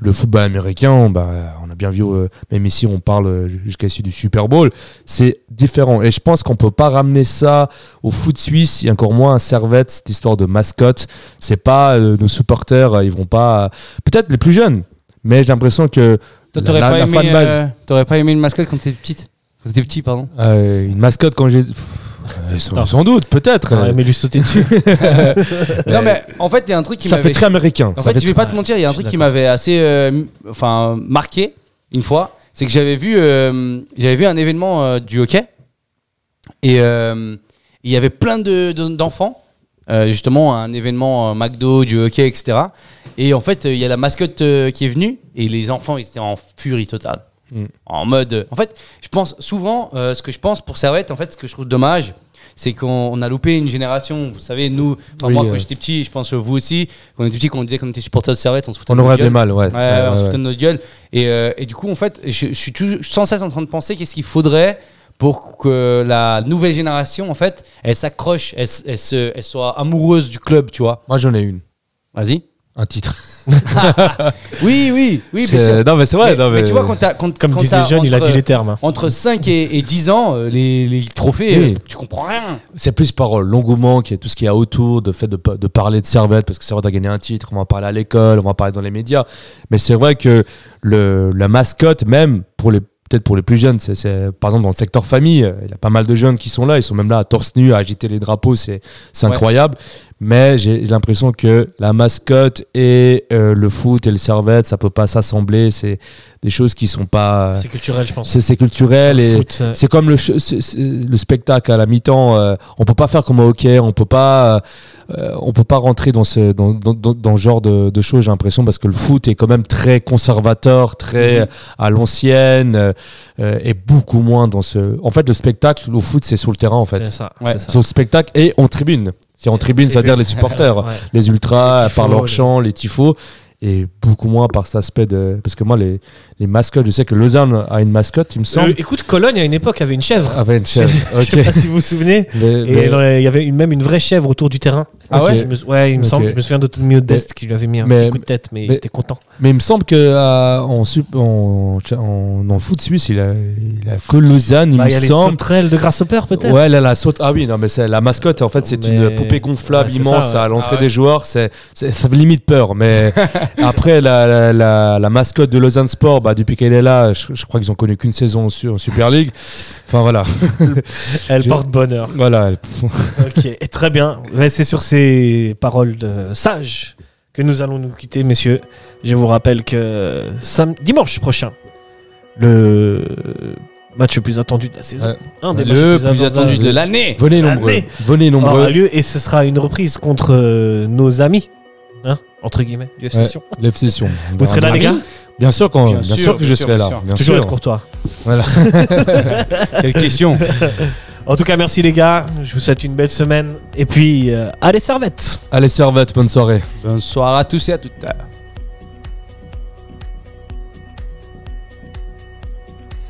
le football américain. Bah, on a bien vu, même ici, on parle euh, jusqu'à ici du Super Bowl. C'est différent. Et je pense qu'on peut pas ramener ça au foot suisse et encore moins à Servette, cette histoire de mascotte. C'est pas euh, nos supporters, euh, ils vont pas. Peut-être les plus jeunes, mais j'ai l'impression que Toi, la, t'aurais la- pas, la aimé, fanbase, euh, t'aurais pas aimé une mascotte quand t'étais petite? Quand t'étais petit, pardon. euh, une mascotte quand j'ai. Euh, sans, sans doute, peut-être. T'aurais aimé lui sauter dessus. Non, mais en fait, il y a un truc qui Ça m'avait. fait très américain. En Ça fait, je vais très- pas te mentir, il y a un truc qui m'avait assez euh, enfin, marqué une fois. C'est que j'avais vu, euh, j'avais vu un événement euh, du hockey. Et euh, il y avait plein de- de- d'enfants. Euh, justement, un événement euh, McDo, du hockey, etc. Et en fait, euh, il y a la mascotte qui est venue. Et les enfants, ils étaient en furie totale. Mm. En mode. En fait, je pense souvent, ce que je pense pour Servette, en fait, ce que je trouve dommage, c'est qu'on on a loupé une génération. Vous savez, nous, enfin, Oui, moi, quand j'étais petit, je pense vous aussi, quand on était petit, quand on disait qu'on était supporter de Servette, on se foutait On de notre aurait gueule. des mal, ouais. Ouais, Ouais, ouais, on se foutait de notre gueule. Et, et du coup, en fait, je, je suis toujours, sans cesse en train de penser qu'est-ce qu'il faudrait pour que la nouvelle génération, en fait, elle s'accroche, elle, se, elle soit amoureuse du club, tu vois. Moi, j'en ai une. Vas-y. Un titre. Oui, oui, oui, C'est- sûr. non, mais c'est vrai. mais, non, mais tu vois, quand t'as, quand, Comme quand disait Jeune, il a dit les termes. hein. Entre 5 et, et 10 ans, euh, les, les trophées, Oui. euh, tu comprends rien. C'est plus par euh, l'engouement, qui est tout ce qu'il y a autour, de fait de parler de Servette, parce que Servette a gagné un titre, on va en parler à l'école, on va en parler dans les médias. Mais c'est vrai que le, la mascotte, même pour les peut-être pour les plus jeunes, c'est, par exemple dans le secteur famille, euh, il y a pas mal de jeunes qui sont là, ils sont même là à torse nu, à agiter les drapeaux, c'est, c'est Ouais. Mais j'ai, l'impression que la mascotte et euh, le foot et le Servette, ça peut pas s'assembler. C'est des choses qui sont pas. C'est culturel, je pense. C'est, culturel et. Foot, euh, C'est comme le, le spectacle à la mi-temps. euh, on peut pas faire comme au hockey. On peut pas, euh, on peut pas rentrer dans ce dans, dans, dans- dans ce genre de, de choses. J'ai l'impression parce que le foot est quand même très conservateur, très Mhm. à l'ancienne. euh, euh, est beaucoup moins dans ce. En fait, le spectacle au foot, c'est sur le terrain en fait. C'est ça. Ouais. c'est ça. Sur le spectacle et en tribune. C'est en tribune, c'est-à-dire les supporters, Ouais. les ultras, Les tifos, par leur les- chant, les tifos, et beaucoup moins par cet aspect de. Parce que moi, les, les mascottes, je sais que Lausanne a une mascotte, il me semble. Euh, écoute, Cologne à une époque avait une chèvre. avait une chèvre. Je sais Ok. pas si vous vous souvenez. Mais- Et mais- il y avait une- même une vraie chèvre autour du terrain. Ah ouais me- Ouais, il me Ok. semble. Je me souviens d'Automio Dest qui lui avait mis un Mais- petit coup de tête, mais, il était content. Mais il me semble que euh, en, en, en, en foot suisse, il a, il a que Lausanne, il Bah, me il y a les semble. sauterelles de Grasshopper peut-être. Ouais, là, la saute. Ah oui, non, mais c'est la mascotte. En fait, c'est une poupée gonflable Ouais, immense ça, ouais. à l'entrée Ah ouais. des joueurs. C'est, c'est- ça fait limite peur. Mais après, la, la, la, la mascotte de Lausanne Sport, bah, depuis qu'elle est là, je, je crois qu'ils ont connu qu'une saison en, Su- en Super League. Enfin voilà, Elle porte bonheur. voilà. ok, très bien. C'est sur ces paroles de sages que nous allons nous quitter, messieurs. Je vous rappelle que sam- dimanche prochain, le match le plus attendu de la saison, Ouais. un des Le plus attendu de l'année. Venez nombreux. Venez aura nombreux. lieu et ce sera une reprise contre euh, nos amis, hein, entre guillemets, du FC Ouais. Sion. L'F session. Vous serez là, les gars Bien sûr, quand, Bien bien, sûr, sûr, que bien je serai bien là. sûr. Bien Toujours sûr. être courtois. Voilà. Quelle question En tout cas, merci les gars. Je vous souhaite une belle semaine. Et puis, euh, allez, servette Allez, servette, bonne soirée. Bonsoir à tous et à toutes.